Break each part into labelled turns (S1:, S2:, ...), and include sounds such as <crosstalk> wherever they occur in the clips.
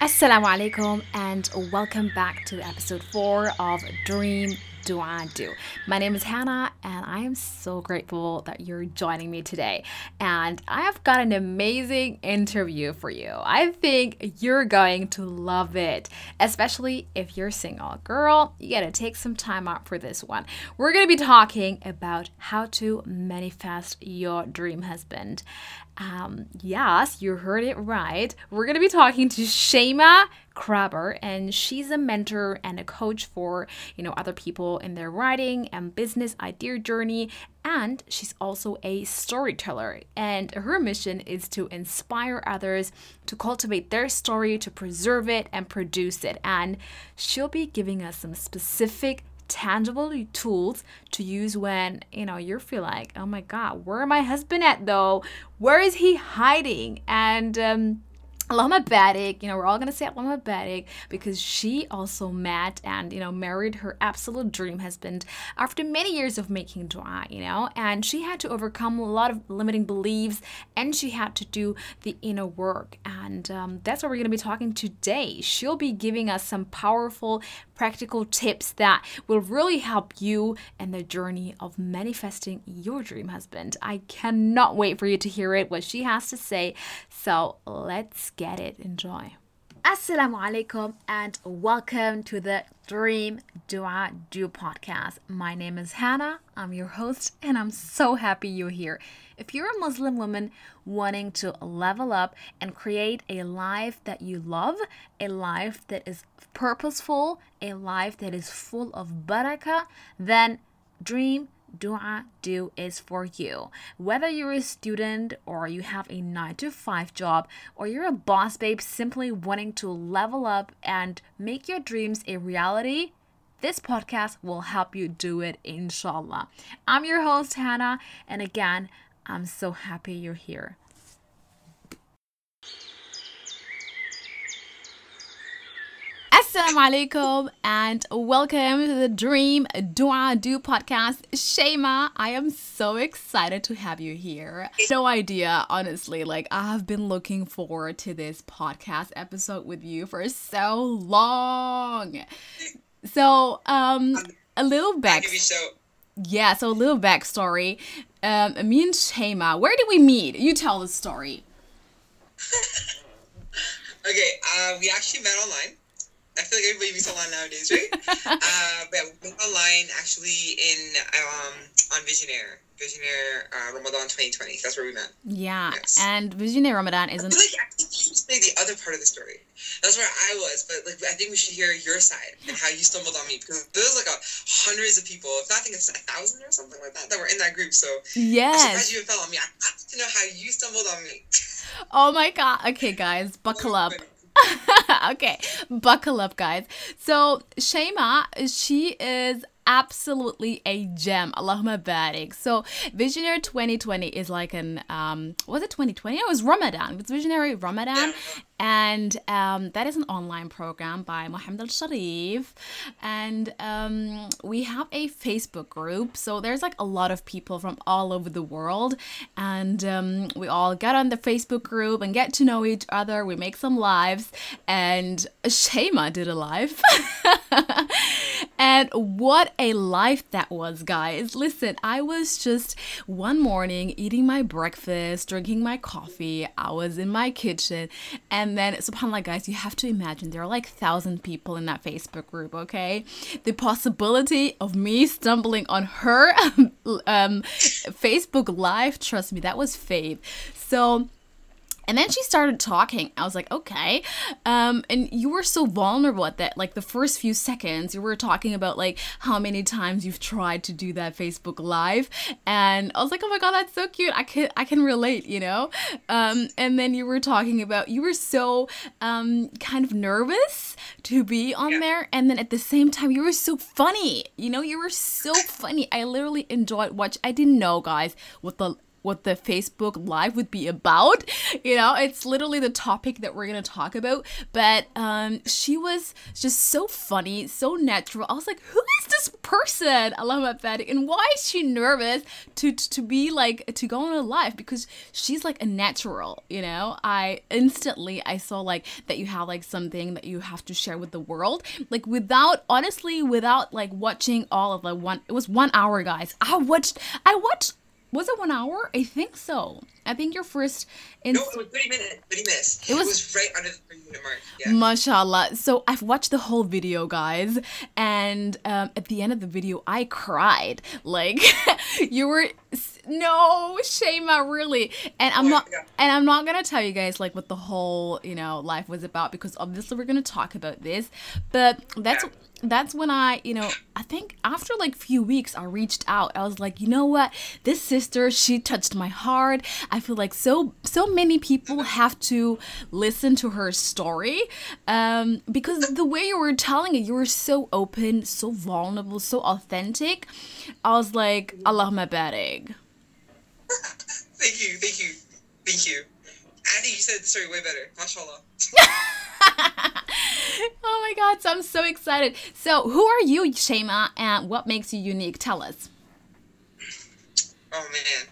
S1: Assalamu alaikum and welcome back to episode 4 of Dream Dua Do. My name is Hannah and I am so grateful that you're joining me today. And I have got an amazing interview for you. I think you're going to love it, especially if you're single. Girl, you gotta take some time out for this one. We're gonna be talking about how to manifest your dream husband. Um, yes, you heard it right. We're to be talking to Shaima Kraba, and she's a mentor and a coach for you know other people in their writing and business idea journey. And she's also a storyteller, and her mission is to inspire others to cultivate their story, to preserve it, and produce it. And she'll be giving us some specific tangible tools to use when you know you feel like oh my god where my husband at though where is he hiding and um Allahumma barik, you know, we're all gonna say Allahumma barik because she also met and, you know, married her absolute dream husband after many years of making dua, you know, and she had to overcome a lot of limiting beliefs and she had to do the inner work. And um, that's what we're gonna be talking today. She'll be giving us some powerful, practical tips that will really help you in the journey of manifesting your dream husband. I cannot wait for you to hear it, what she has to say. So let's get it. Enjoy. Assalamu alaikum and welcome to the Dream Dua Do podcast. My name is Hannah. I'm your host and I'm so happy you're here. If you're a Muslim woman wanting to level up and create a life that you love, a life that is purposeful, a life that is full of barakah, then Dream Dua Do is for you. Whether you're a student or you have a 9 to 5 job or you're a boss babe simply wanting to level up and make your dreams a reality, this podcast will help you do it, inshallah. I'm your host, Hannah, and again, I'm so happy you're here. Assalamu alaikum and welcome to the Dream Dua Do podcast. Shaima, I am so excited to have you here. No idea, honestly. Like, I have been looking forward to this podcast episode with you for so long. So, um, a little back. Yeah, so a little backstory. Um, me and Shaima, where did we meet? You tell the story. <laughs>
S2: okay, uh, we actually met online. I feel like everybody meets online nowadays, right? <laughs> uh, but we met online actually in um, on Visionary. Visionary uh, Ramadan 2020. That's where we met.
S1: Yeah, yes. and Visionary Ramadan isn't.
S2: I feel like actually you should say the other part of the story. That's where I was, but like I think we should hear your side and how you stumbled on me because there's like a hundreds of people, if not, I think it's a thousand or something like that, that were in that group. So
S1: yes,
S2: I'm surprised you fell on me. I have to know how you stumbled on me. <laughs>
S1: oh my god! Okay, guys, buckle up. <laughs> okay, buckle up, guys. So Shaima, she is absolutely a gem. Allahumma barik. So Visionary 2020 is like an um was it 2020? It was Ramadan. It's Visionary Ramadan. And um, that is an online program by Mohammed Al Sharif. And um, we have a Facebook group. So there's like a lot of people from all over the world. And um, we all get on the Facebook group and get to know each other. We make some lives. And Shaima did a live. <laughs> and what a life that was, guys. Listen, I was just one morning eating my breakfast, drinking my coffee. I was in my kitchen. And then, subhanAllah, guys, you have to imagine there are like thousand people in that Facebook group, okay? The possibility of me stumbling on her <laughs> um, Facebook Live, trust me, that was fave. So, and then she started talking. I was like, okay. Um, and you were so vulnerable at that. Like the first few seconds, you were talking about like how many times you've tried to do that Facebook Live, and I was like, oh my god, that's so cute. I can I can relate, you know. Um, and then you were talking about you were so um kind of nervous to be on yeah. there, and then at the same time, you were so funny. You know, you were so funny. I literally enjoyed watch. I didn't know, guys, what the what the Facebook Live would be about. <laughs> You know, it's literally the topic that we're gonna talk about. But um, she was just so funny, so natural. I was like, who is this person? Allah Fadik, and why is she nervous to to be like to go on a live? Because she's like a natural. You know, I instantly I saw like that you have like something that you have to share with the world, like without honestly without like watching all of the one. It was one hour, guys. I watched. I watched was it one hour? I think so. I think your first.
S2: Inst- no, it was 30 minutes. 30 minutes. It was, it was right under the 30 minute mark. Yeah.
S1: Mashallah. So I've watched the whole video, guys. And um, at the end of the video, I cried. Like, <laughs> you were. No, Shaima, really. And I'm not. And I'm not gonna tell you guys like what the whole you know life was about because obviously we're gonna talk about this. But that's. Yeah that's when I, you know, I think after like few weeks I reached out. I was like, you know what? This sister, she touched my heart. I feel like so so many people have to listen to her story. Um because the way you were telling it, you were so open, so vulnerable, so authentic. I was like, Allahumma barik.
S2: Thank you, thank you, thank you. Andy, you said the story way better. MashaAllah. <laughs>
S1: oh my god, so I'm so excited. So, who are you, Shaima, and what makes you unique? Tell us.
S2: Oh man.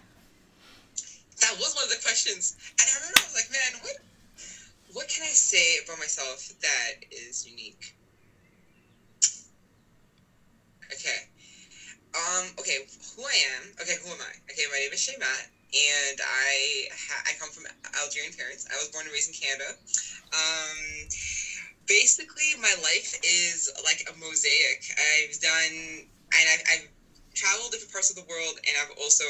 S2: That was one of the questions. And I remember I was like, man, what what can I say about myself that is unique? Okay. Um, okay, who I am. Okay, who am I? Okay, my name is Shaima, and I ha- I come from Algerian parents. I was born and raised in Canada. Um, basically, my life is like a mosaic. I've done, and I've, I've traveled different parts of the world, and I've also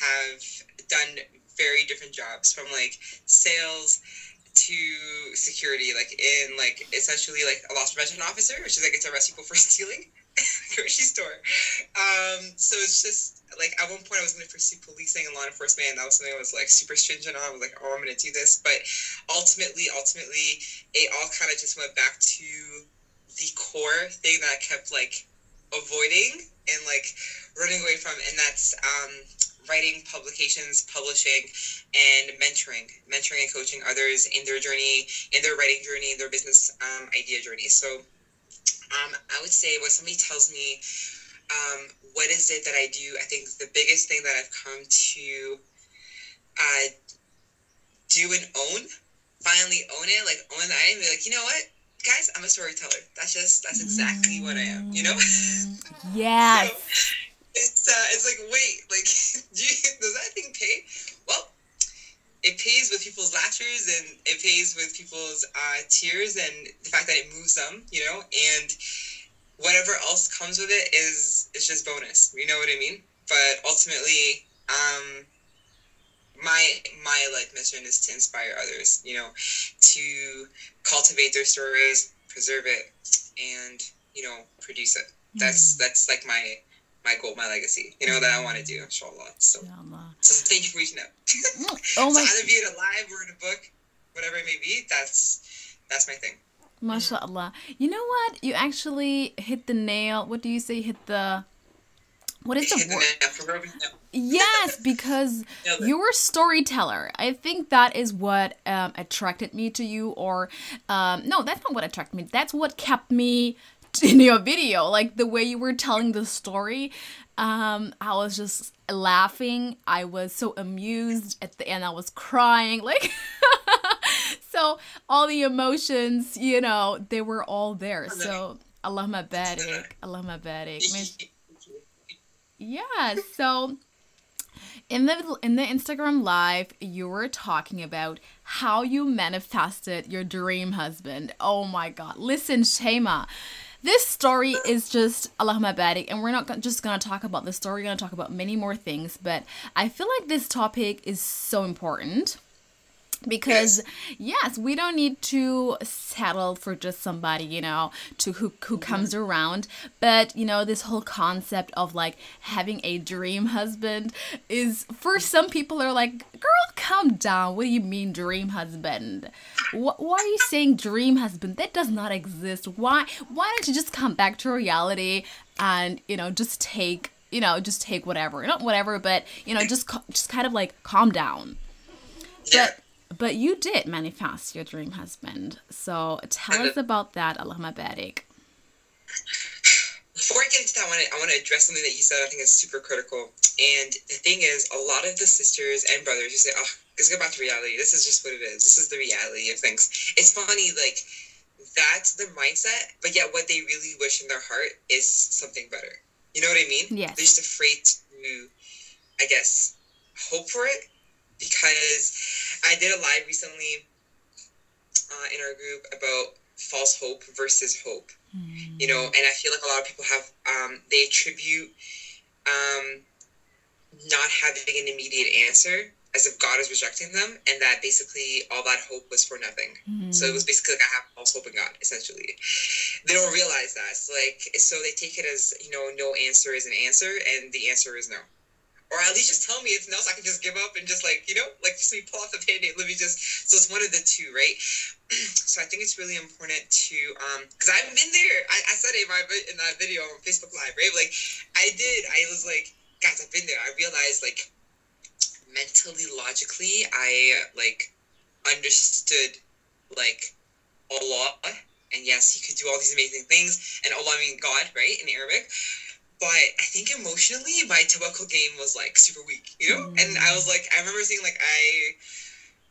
S2: have done very different jobs from like sales to security, like in like essentially like a loss prevention officer, which is like it's arrest people for <laughs> stealing <laughs> grocery store. Um, so it's just like at one point I was going to pursue policing and law enforcement, and that was something I was like super stringent on. I was like, oh, I'm going to do this, but ultimately, ultimately, it all kind of just went back to the core thing that I kept like avoiding and like running away from, and that's um, writing, publications, publishing, and mentoring, mentoring and coaching others in their journey, in their writing journey, in their business um, idea journey. So. Um, I would say when somebody tells me um, what is it that I do? I think the biggest thing that I've come to uh, do and own, finally own it, like own the item, be like, you know what, guys, I'm a storyteller. That's just that's exactly what I am. You know?
S1: Yeah. <laughs>
S2: so it's uh, it's like wait, like <laughs> you, does that thing pay? Well, it pays with people's laughters and it pays with people's uh, tears and the fact that it moves them. You know, and whatever else comes with it is is just bonus. You know what I mean? But ultimately, um, my my like mission is to inspire others. You know, to cultivate their stories, preserve it, and you know, produce it. That's mm. that's like my my goal, my legacy. You know that I want to do, inshallah. So, so thank you for reaching out. Mm, <laughs> oh my. so either be it a live or in a book, whatever it may be. That's that's my thing.
S1: MashaAllah. You know what? You actually hit the nail. What do you say? Hit the. What is <laughs> the word? yes, <laughs> because you're a storyteller. I think that is what um, attracted me to you, or um, no, that's not what attracted me. That's what kept me <laughs> in your video. Like the way you were telling the story, um, I was just laughing. I was so amused. At the end, I was crying. <laughs> Like. so all the emotions, you know, they were all there. So Allahumma barik, Allahumma barik. <laughs> Yeah, so in the in the Instagram live, you were talking about how you manifested your dream husband. Oh my god. Listen, Shaima. This story is just Allahumma barik, and we're not just gonna talk about the story, we're gonna talk about many more things, but I feel like this topic is so important because yes. we don't need to settle for just somebody you know to who, who mm-hmm. comes around but you know this whole concept of like having a dream husband is for some people are like girl calm down what do you mean dream husband why are you saying dream husband that does not exist why why don't you just come back to reality and you know just take you know, just take whatever, not whatever, but you know, just just kind of like calm down.
S2: Yeah.
S1: But but you did manifest your dream husband. So tell us uh-huh. about that, Barik.
S2: Before I get into that, I want to I want to address something that you said. I think is super critical. And the thing is, a lot of the sisters and brothers, you say, "Oh, let's go back to reality. This is just what it is. This is the reality of things." It's funny, like that's the mindset, but yet what they really wish in their heart is something better. You know what I mean?
S1: Yes.
S2: They're just afraid to, I guess, hope for it because I did a live recently uh, in our group about false hope versus hope. Mm. You know, and I feel like a lot of people have um, they attribute um, not having an immediate answer as if God is rejecting them, and that basically all that hope was for nothing. Mm. So it was basically like I have false hope in God, essentially. They don't realize that. So like, so they take it as you know, no answer is an answer, and the answer is no. Or at least just tell me it's no, so I can just give up and just like you know, like just let me pull off the band-aid. Let me just. So it's one of the two, right? <clears throat> so I think it's really important to, um, because I've been there. I, I said it in, my, in that video on Facebook Live, right? Like I did. I was like, guys, I've been there. I realized like mentally, logically, I like understood like Allah, and yes, He could do all these amazing things, and Allah, I mean God, right, in Arabic. But I think emotionally, my tawakkul game was like super weak, you know. Mm. And I was like, I remember saying like, I,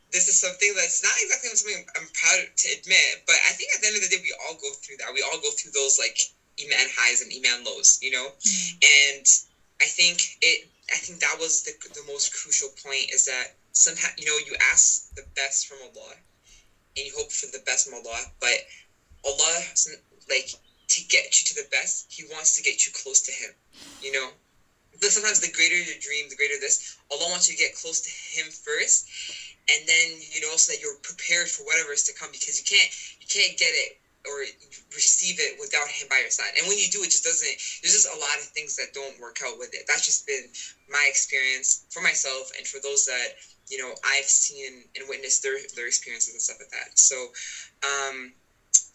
S2: this is something that's not exactly something I'm proud to admit, but I think at the end of the day, we all go through that. We all go through those like iman highs and iman lows, you know. Mm. And I think it I think that was the, the most crucial point is that somehow, you know, you ask the best from Allah and you hope for the best from Allah, but Allah, like, to get you to the best, He wants to get you close to Him, you know? But sometimes the greater your dream, the greater this, Allah wants you to get close to Him first, and then, you know, so that you're prepared for whatever is to come because you can't, you can't get it or receive it without him by your side. And when you do, it just doesn't. There's just a lot of things that don't work out with it. That's just been my experience for myself and for those that you know I've seen and witnessed their their experiences and stuff like that. So, um,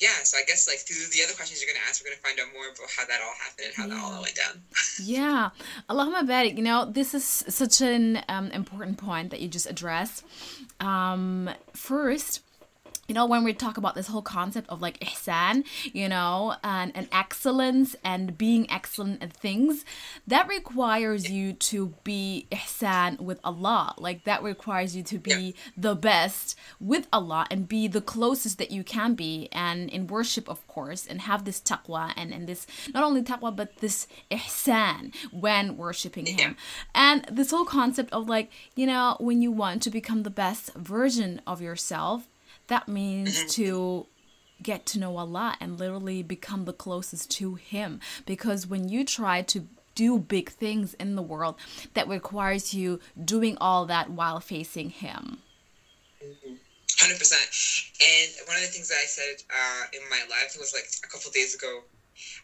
S2: yeah. So I guess like through the other questions you're gonna ask, we're gonna find out more about how that all happened and how yeah. that all went down. <laughs>
S1: yeah, Allahumma barik. You know, this is such an um, important point that you just addressed. Um, first you know when we talk about this whole concept of like ihsan you know and, and excellence and being excellent at things that requires you to be ihsan with allah. Like that requires you to be the best with allah and be the closest that you can be and in worship of course and have this taqwa and, and this not only taqwa but this ihsan when worshiping him. And this whole concept of like you know when you want to become the best version of yourself that means mm-hmm. to get to know Allah and literally become the closest to Him. Because when you try to do big things in the world, that requires you doing all that while facing Him.
S2: 100%. And one of the things that I said uh, in my life was like a couple days ago.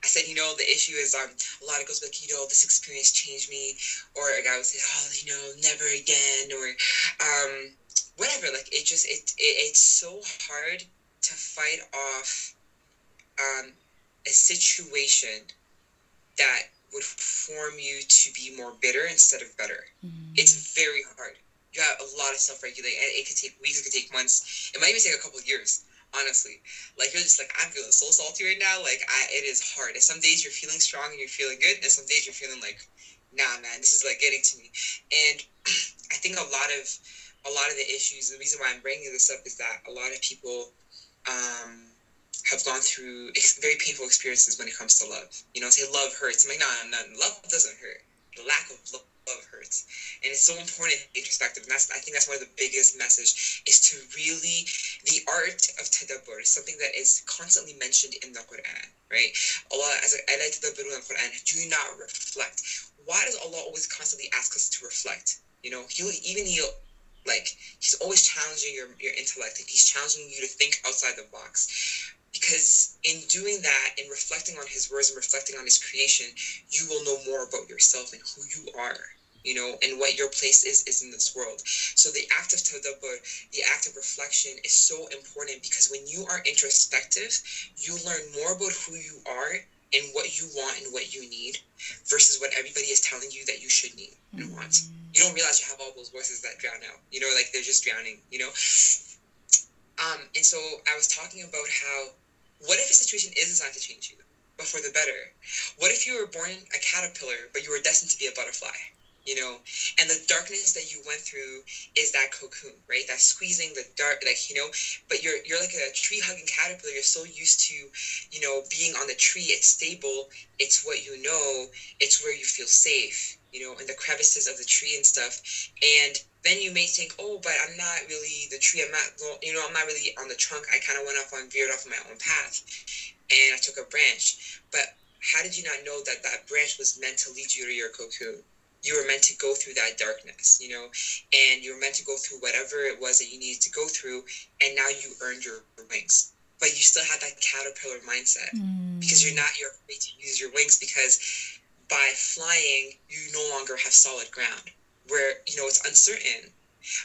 S2: I said, you know, the issue is um, a lot of goes like, you know, this experience changed me, or a guy would say, oh, you know, never again, or um, whatever like it just it, it it's so hard to fight off um, a situation that would form you to be more bitter instead of better. Mm-hmm. it's very hard. You have a lot of self-regulate and it could take weeks it could take months. It might even take a couple of years honestly. Like you're just like i'm feeling so salty right now. Like I, it is hard. And some days you're feeling strong and you're feeling good and some days you're feeling like nah man this is like getting to me. And <clears throat> i think a lot of a lot of the issues, the reason why I'm bringing this up is that a lot of people um, have gone through ex- very painful experiences when it comes to love. You know, say love hurts. I'm like, no, no, love doesn't hurt. The lack of love, love hurts, and it's so important introspective. And that's, I think, that's one of the biggest message is to really the art of tadabbur is something that is constantly mentioned in the Quran, right? Allah, as I like tadabbur in the Quran, do not reflect. Why does Allah always constantly ask us to reflect? You know, he even he like he's always challenging your, your intellect. And he's challenging you to think outside the box. Because in doing that in reflecting on his words and reflecting on his creation you will know more about yourself and who you are you know and what your place is is in this world. So the act of tadabbur the act of reflection is so important because when you are introspective you learn more about who you are in what you want and what you need versus what everybody is telling you that you should need and mm-hmm. want. You don't realize you have all those voices that drown out. You know, like they're just drowning, you know? Um, and so I was talking about how what if a situation is designed to change you, but for the better? What if you were born a caterpillar, but you were destined to be a butterfly? You know and the darkness that you went through is that cocoon right? That squeezing the dark like you know but you're you're like a tree hugging caterpillar. You're so used to you know being on the tree. It's stable. It's what you know. It's where you feel safe you know in the crevices of the tree and stuff. And then you may think oh but i'm not really the tree. I'm not you know i'm not really on the trunk. I kind of went off on veered off my own path and i took a branch. But how did you not know that that branch was meant to lead you to your cocoon you were meant to go through that darkness, you know, and you were meant to go through whatever it was that you needed to go through, and now you earned your wings. But you still had that caterpillar mindset mm. because you're not you're afraid to use your wings because by flying you no longer have solid ground where you know it's uncertain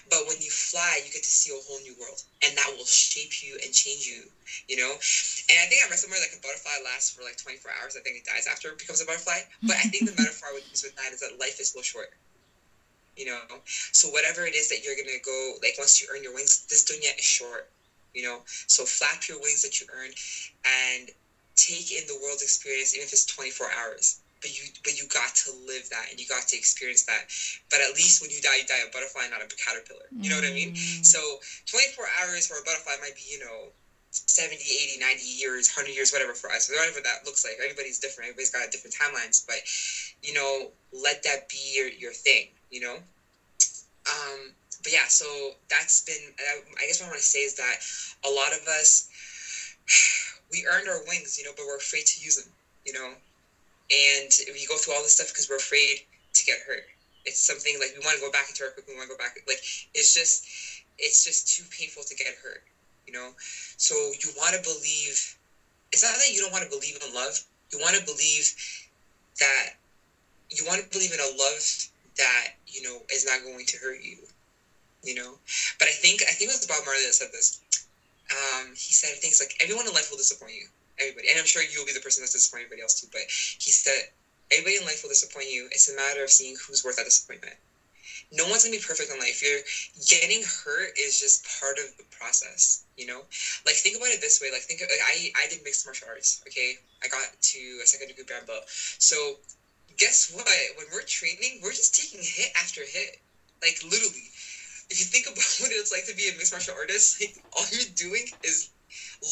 S2: but when you fly, you get to see a whole new world, and that will shape you and change you. You know, and I think I read somewhere like a butterfly lasts for like 24 hours. I think it dies after it becomes a butterfly. But I think the <laughs> metaphor I would use with that is that life is so short. You know, so whatever it is that you're gonna go, like once you earn your wings, this dunya is short. You know, so flap your wings that you earned, and take in the world's experience, even if it's 24 hours but you but you got to live that and you got to experience that. But at least when you die you die a butterfly not a caterpillar. You know what i mean? Mm. so 24 hours for a butterfly might be you know 70 80 90 years 100 years whatever for us whatever that looks like. Everybody's different. Everybody's got different timelines but you know let that be your, your thing you know? Um but yeah so that's been i guess what i want to say is that a lot of us <sighs> we earned our wings you know but we're afraid to use them you know and we go through all this stuff because we're afraid to get hurt. It's something like we want to go back into our quick. We want to go back. Like it's just, it's just too painful to get hurt. You know, so you want to believe. It's not that you don't want to believe in love. You want to believe that you want to believe in a love that you know is not going to hurt you. You know, but I think I think it was Bob Marley that said this. Um, he said things like everyone in life will disappoint you everybody. And I'm sure you'll be the person that's disappointing everybody else too. But he said, everybody in life will disappoint you. It's a matter of seeing who's worth that disappointment. No one's gonna be perfect in life. You're getting hurt is just part of the process, you know. Like think about it this way. Like think of, like I I did mixed martial arts. Okay, I got to a second degree brown belt. So guess what? When we're training, we're just taking hit after hit. Like literally, if you think <laughs> about what it's like to be a mixed martial artist, like all you're doing is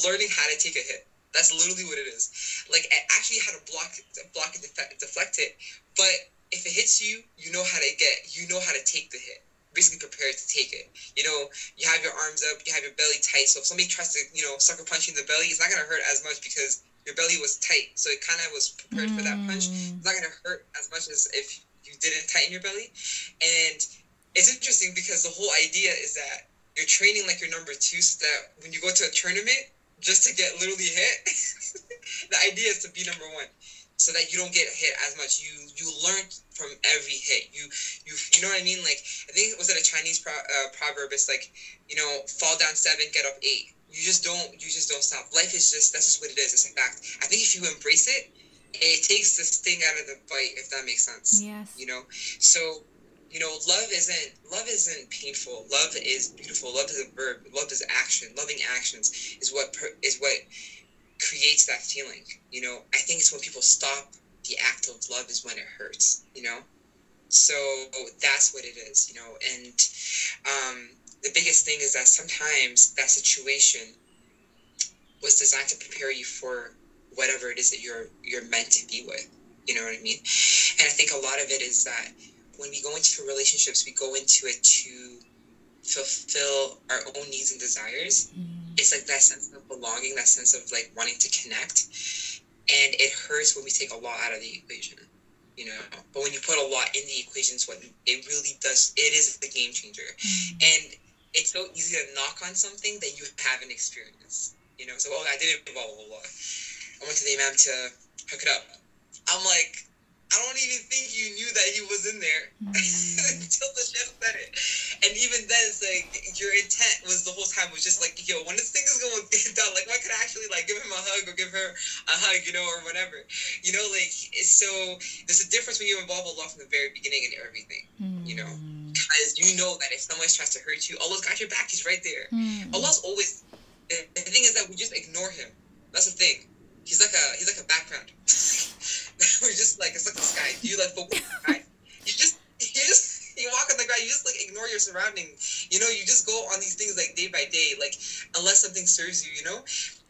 S2: learning how to take a hit that's literally what it is. Like actually how to block block and deflect it. But if it hits you, you know how to get you know how to take the hit. Basically prepared to take it. You know, you have your arms up, you have your belly tight. So if somebody tries to, you know, sucker punch you in the belly, it's not gonna hurt as much because your belly was tight. So it kind of was prepared mm. for that punch. It's not gonna hurt as much as if you didn't tighten your belly. And it's interesting because the whole idea is that you're training like your number two, so that when you go to a tournament, just to get literally hit. <laughs> the idea is to be number one, so that you don't get hit as much. You you learn from every hit. You you you know what I mean? Like I think it was it a Chinese pro, uh, proverb? It's like you know, fall down seven, get up eight. You just don't you just don't stop. Life is just that's just what it is. It's a fact. I think if you embrace it, it takes the sting out of the bite. If that makes sense.
S1: Yes.
S2: You know, so you know love isn't love isn't painful. Love is beautiful. Love is a verb. Love is action. Loving actions is what is what creates that feeling you know? I think it's when people stop the act of love is when it hurts you know? So that's what it is you know? And um, the biggest thing is that sometimes that situation was designed to prepare you for whatever it is that you're you're meant to be with you know what i mean? And i think a lot of it is that when we go into relationships, we go into it to fulfill our own needs and desires. Mm. It's like that sense of belonging, that sense of like wanting to connect. And it hurts when we take a lot out of the equation, you know. But when you put a lot in the equations, what it really does, it is the game changer. Mm. And it's so easy to knock on something that you haven't experienced, you know. So, oh, I didn't blah blah blah. I went to the imam to hook it up. I'm like, I don't even think you knew that he was in there <laughs> mm. until the chef said it. And even then, it's like your intent was the whole time was just like, yo, when this thing is going <laughs> to get done, like, I could actually like give him a hug or give her a hug, you know, or whatever. You know, like, so there's a difference when you involve Allah from the very beginning and everything, mm. you know, because you know that if someone tries to hurt you, Allah's got your back. He's right there. Mm. Allah's always. The thing is that we just ignore him. That's the thing. He's like a he's like a background. <laughs> <laughs> We're just like it's like the sky. Do you like sky? You just <laughs> you just you walk on the ground. You just like ignore your surroundings. You know, you just go on these things like day by day, like unless something serves you. You know,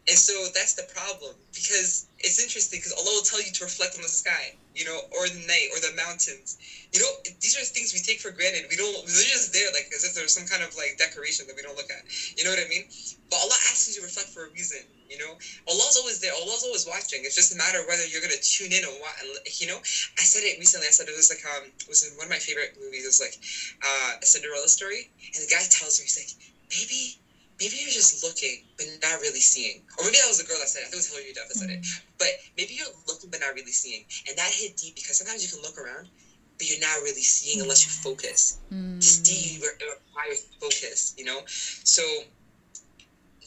S2: and so that's the problem because it's interesting because Allah will tell you to reflect on the sky, you know, or the night or the mountains. You know, these are things we take for granted. We don't. They're just there, like as if there's some kind of like decoration that we don't look at. You know what I mean? But Allah asks you to reflect for a reason. You know, Allah's always there. Allah's always watching. It's just a matter of whether you're gonna tune in or what. You know, I said it recently. I said it was like um, it was in one of my favorite movies. It was like uh, a Cinderella story, and the guy tells her, he's like, maybe, maybe you're just looking but not really seeing. Or maybe that was the girl that said it. I think it was Hilary Duff that said it. Mm. But maybe you're looking but not really seeing, and that hit deep because sometimes you can look around but you're not really seeing unless you focus. Mm. To see requires focus, you know? So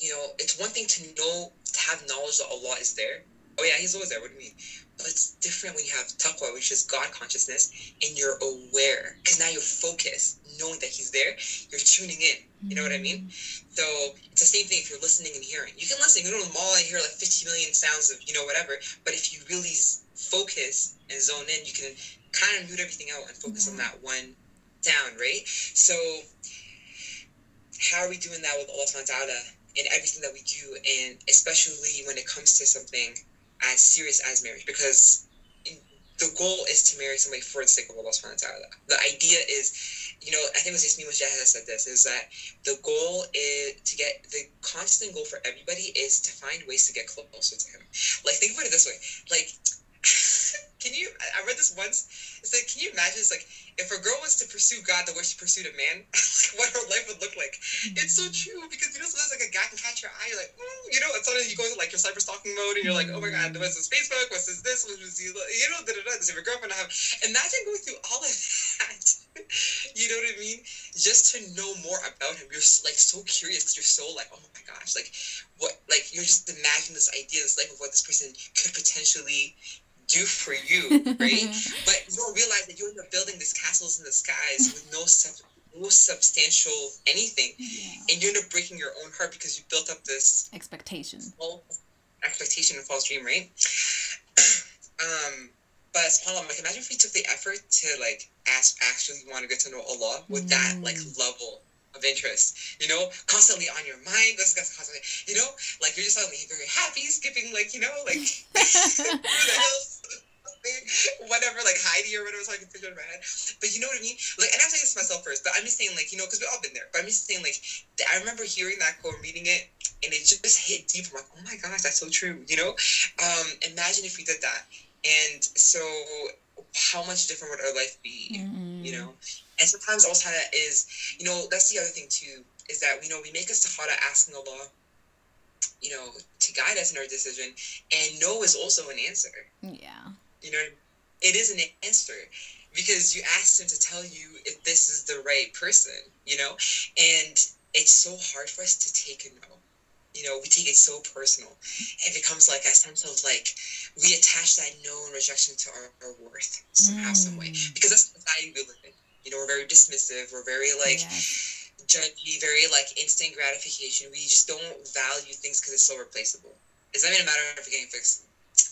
S2: you know, it's one thing to know, to have knowledge that Allah is there. Oh yeah, He's always there. What do you mean? But it's different when you have taqwa, which is God consciousness, and you're aware because now you're focused, knowing that He's there. You're tuning in. You know what I mean? Mm-hmm. So it's the same thing if you're listening and hearing. You can listen. You to the mall and hear like 50 million sounds of you know whatever. But if you really focus and zone in, you can kind of mute everything out and focus on that one sound, right? So how are we doing that with Allah subhanahu wa ta'ala? In everything that we do, and especially when it comes to something as serious as marriage, because the goal is to marry somebody for the sake of Allah subhanahu wa ta'ala. The idea is, you know, I think it was Yasmin Mogahed that said this, is that the goal is to get, the constant goal for everybody is to find ways to get closer to Him. Like, think about it this way. Like, <laughs> can you, I read this once, it's like, can you imagine, it's like, if a girl was to pursue God the way she pursued a man, <laughs> like what her life would look like. It's so true because you know sometimes like a guy can catch your eye, you're like, mm, you know, and sometimes you go into like your cyber stalking mode and you're like, oh my god, what's this Facebook? What's this this? What's this you know, da da da. Does your girlfriend have? Imagine going through all of that. <laughs> you know what I mean? Just to know more about him, you're like so curious because you're so like, oh my gosh, like what? Like you're just imagining this idea, this life of what this person could potentially do for you, <laughs> right? but you don't realize that you end up building these castles in the skies with no sub- no substantial anything, yeah. and you end up breaking your own heart because you built up this
S1: expectation,
S2: expectation and false dream, right? <clears throat> um, but subhanAllah, like imagine if we took the effort to like ask actually want to get to know Allah with mm. that like mm. level of interest, you know, constantly on your mind. This guy's constantly, you know, like you're just suddenly very happy, skipping like, you know, like through the hills whatever, like Heidi or whatever, so I can picture in my head. But you know what I mean? Like, and I'm saying this to myself first, but I'm just saying, like, you know, because we've all been there. But I'm just saying, like, I remember hearing that quote, reading it, and it just hit deep. I'm like, oh my gosh, that's so true. You know, um, imagine if we did that. And so, how much different would our life be? Mm-hmm. You know, and sometimes also that is, you know, that's the other thing too, is that you know we make istikhara asking Allah you know, to guide us in our decision. And no is also an answer.
S1: Yeah.
S2: You know, it is an answer because you asked him to tell you if this is the right person, you know? And it's so hard for us to take a no. You know, we take it so personal. It becomes like a sense of like we attach that no and rejection to our, our worth somehow, mm. some way. Mm. Because that's the society we live in. You know, we're very dismissive, we're very like yes. judgy, very like instant gratification. We just don't value things because it's so replaceable. It's not even a matter of getting fixed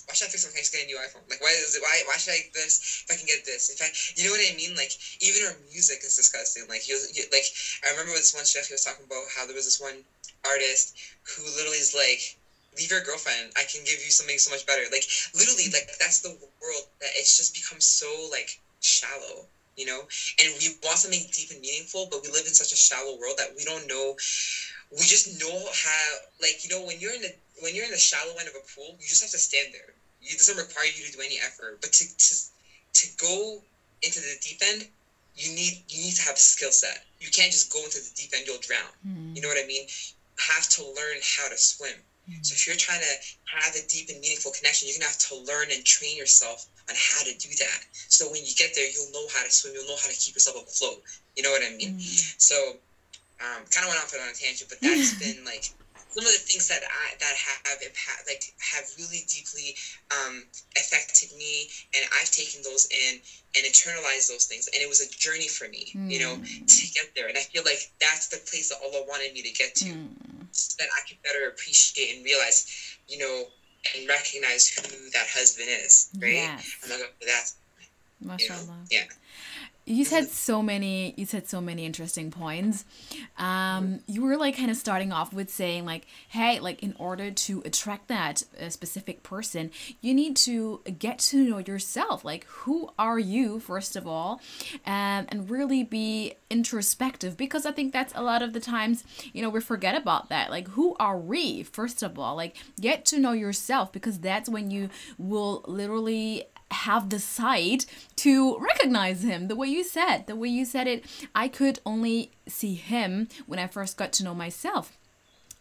S2: why should I fix can I just get a new iPhone? Like, why is it? Why why should I get this if I can get this? If I, you know what I mean? Like, even our music is disgusting. Like, he was, he, like I remember with this one chef he was talking about how there was this one artist who literally is like, leave your girlfriend. I can give you something so much better. Like, literally, like that's the world that it's just become so like shallow. You know, and we want something deep and meaningful, but we live in such a shallow world that we don't know. We just know how, like, you know, when you're in the when you're in the shallow end of a pool, you just have to stand there it doesn't require you to do any effort. But to to to go into the deep end, you need you need to have a skill set. You can't just go into the deep end; you'll drown. Mm. You know what I mean? Have to learn how to swim. Mm-hmm. So if you're trying to have a deep and meaningful connection, you're gonna have to learn and train yourself on how to do that. So when you get there, you'll know how to swim. You'll know how to keep yourself afloat. You know what I mean? Mm-hmm. So um, kind of went off on a tangent, but that's <laughs> been like some of the things that I that have impact, like have really deeply um, affected me, and I've taken those in and internalized those things, and it was a journey for me, mm. you know, mm. to get there. And I feel like that's the place that Allah wanted me to get to, mm. So that I could better appreciate and realize, you know, and recognize who that husband is, right? Yes. And that's, you know, yeah
S1: you said so many you said so many interesting points. Um, you were like kind of starting off with saying like hey like in order to attract that uh, specific person you need to get to know yourself. Like who are you first of all um, and really be introspective because i think that's a lot of the times you know we forget about that. Like who are we first of all? Like get to know yourself because that's when you will literally have the sight to recognize him the way you said the way you said it. I could only see him when i first got to know myself.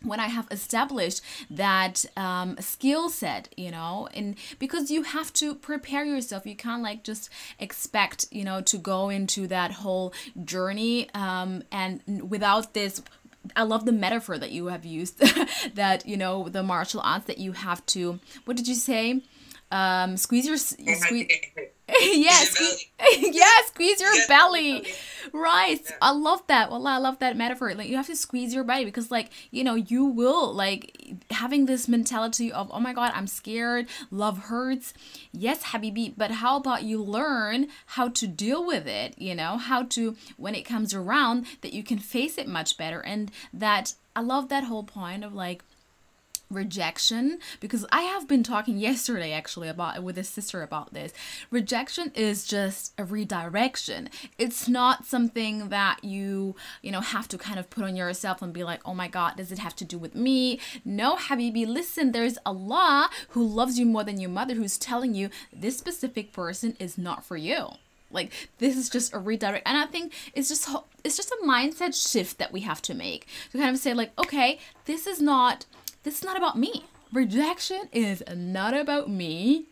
S1: When I have established that um, skill set, you know, and because you have to prepare yourself, you can't like just expect, you know, to go into that whole journey um, and without this I love the metaphor that you have used <laughs> that you know the martial arts that you have to what did you say um, squeeze your squeeze. <laughs> yeah, squeeze, <laughs> yeah, squeeze your belly. Right. Yeah. I love that. Well, I love that metaphor. Like you have to squeeze your belly because like, you know, you will like having this mentality of, "Oh my god, I'm scared. Love hurts." Yes, habibi, but how about you learn how to deal with it, you know? How to when it comes around that you can face it much better and that I love that whole point of like rejection because i have been talking yesterday actually about with a sister about this. Rejection is just a redirection. It's not something that you you know have to kind of put on yourself and be like oh my god does it have to do with me? No habibi listen there's allah who loves you more than your mother who's telling you this specific person is not for you. Like this is just a redirect and i think it's just it's just a mindset shift that we have to make. To kind of say like okay this is not this is not about me. Rejection is not about me.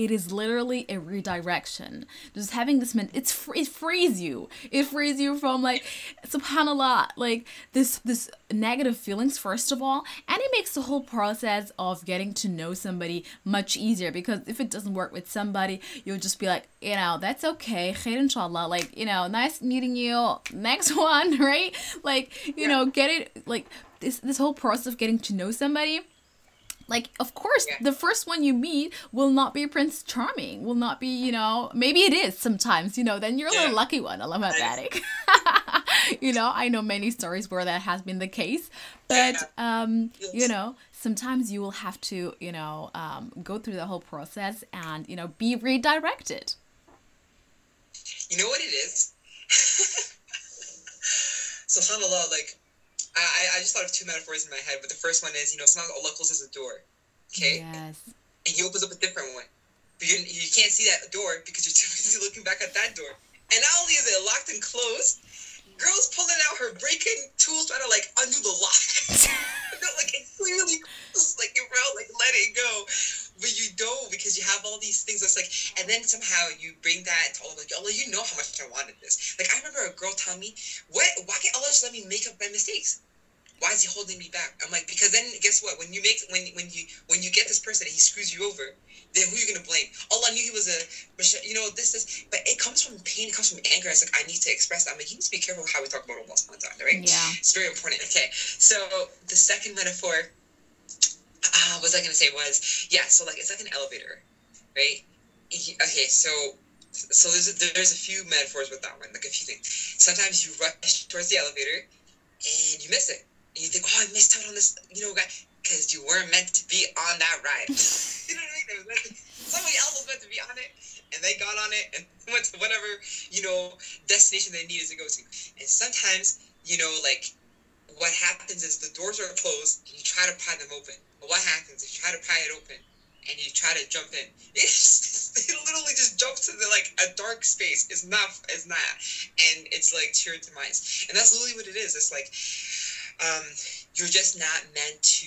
S1: It is literally a redirection. Just having this meant it's it frees you. It frees you from like subhanallah, like this this negative feelings first of all, and it makes the whole process of getting to know somebody much easier because if it doesn't work with somebody, you'll just be like, you know, that's okay. Khair inshallah. Like, you know, nice meeting you. Next <laughs> one, right? Like, you yeah. know, get it like this this whole process of getting to know somebody like of course yeah. the first one you meet will not be prince charming will not be you know maybe it is sometimes you know then you're yeah. a lucky one alamatic <laughs> you know i know many stories where that has been the case but um yes. you know sometimes you will have to you know um, go through the whole process and you know be redirected
S2: you know what it is <laughs> subhanallah like I, I just thought of two metaphors in my head, but the first one is, you know, sometimes Allah closes a door, okay? Yes. And He opens up a different one. But you, you can't see that door because you're <laughs> too busy looking back at that door. And not only is it locked and closed, girl's pulling out her breaking tools trying to, like, undo the lock. <laughs> <laughs> like, it clearly like, you're around, like, let it go. But you don't because you have all these things that's like, and then somehow you bring that to Allah, like, Allah, you know how much I wanted this. Like, I remember a girl telling me, what, why can't Allah just let me make up my mistakes? Why is he holding me back? I'm like, because then guess what? When you make when when you when you get this person and he screws you over, then who are you gonna blame? Allah knew he was a you know, this is but it comes from pain, it comes from anger. It's like I need to express that. I'm like, you need to be careful how we talk about Allah subhanahu right? Yeah. It's very important. Okay. So the second metaphor uh, what was I gonna say was yeah, so like it's like an elevator, right? Okay, so so there's a, there's a few metaphors with that one, like a few things. Sometimes you rush towards the elevator and you miss it and you think, oh, I missed out on this, you know, guy, because you weren't meant to be on that ride. <laughs> you know what I mean? Somebody else was meant to be on it, and they got on it and <laughs> went to whatever, you know, destination they needed to go to. And sometimes, you know, like, what happens is the doors are closed, and you try to pry them open. But what happens if you try to pry it open, and you try to jump in. <laughs> It's, it literally just jumps into like a dark space. It's not, it's not, and it's like to your demise. And that's literally what it is. It's like um, you're just not meant to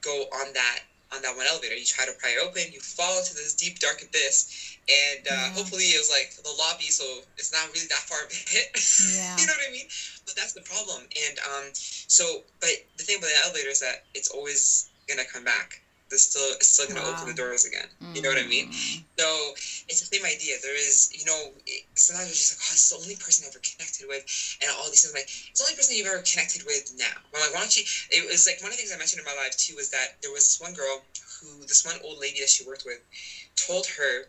S2: go on that on that one elevator. You try to pry open, you fall into this deep dark abyss, and uh, yeah. hopefully it was like the lobby, so it's not really that far of a hit. <laughs> Yeah. you know what I mean? But that's the problem. And um, so, but the thing about the elevator is that it's always gonna come back. It's still it's still gonna wow. open the doors again. Mm. You know what I mean? Mm. So it's the same idea. There is, you know, it, sometimes it's just like, oh, it's the only person I ever connected with, and all these things. Like it's the only person you've ever connected with now. I'm like, why don't you? It was like one of the things I mentioned in my life too was that there was this one girl who, this one old lady that she worked with, told her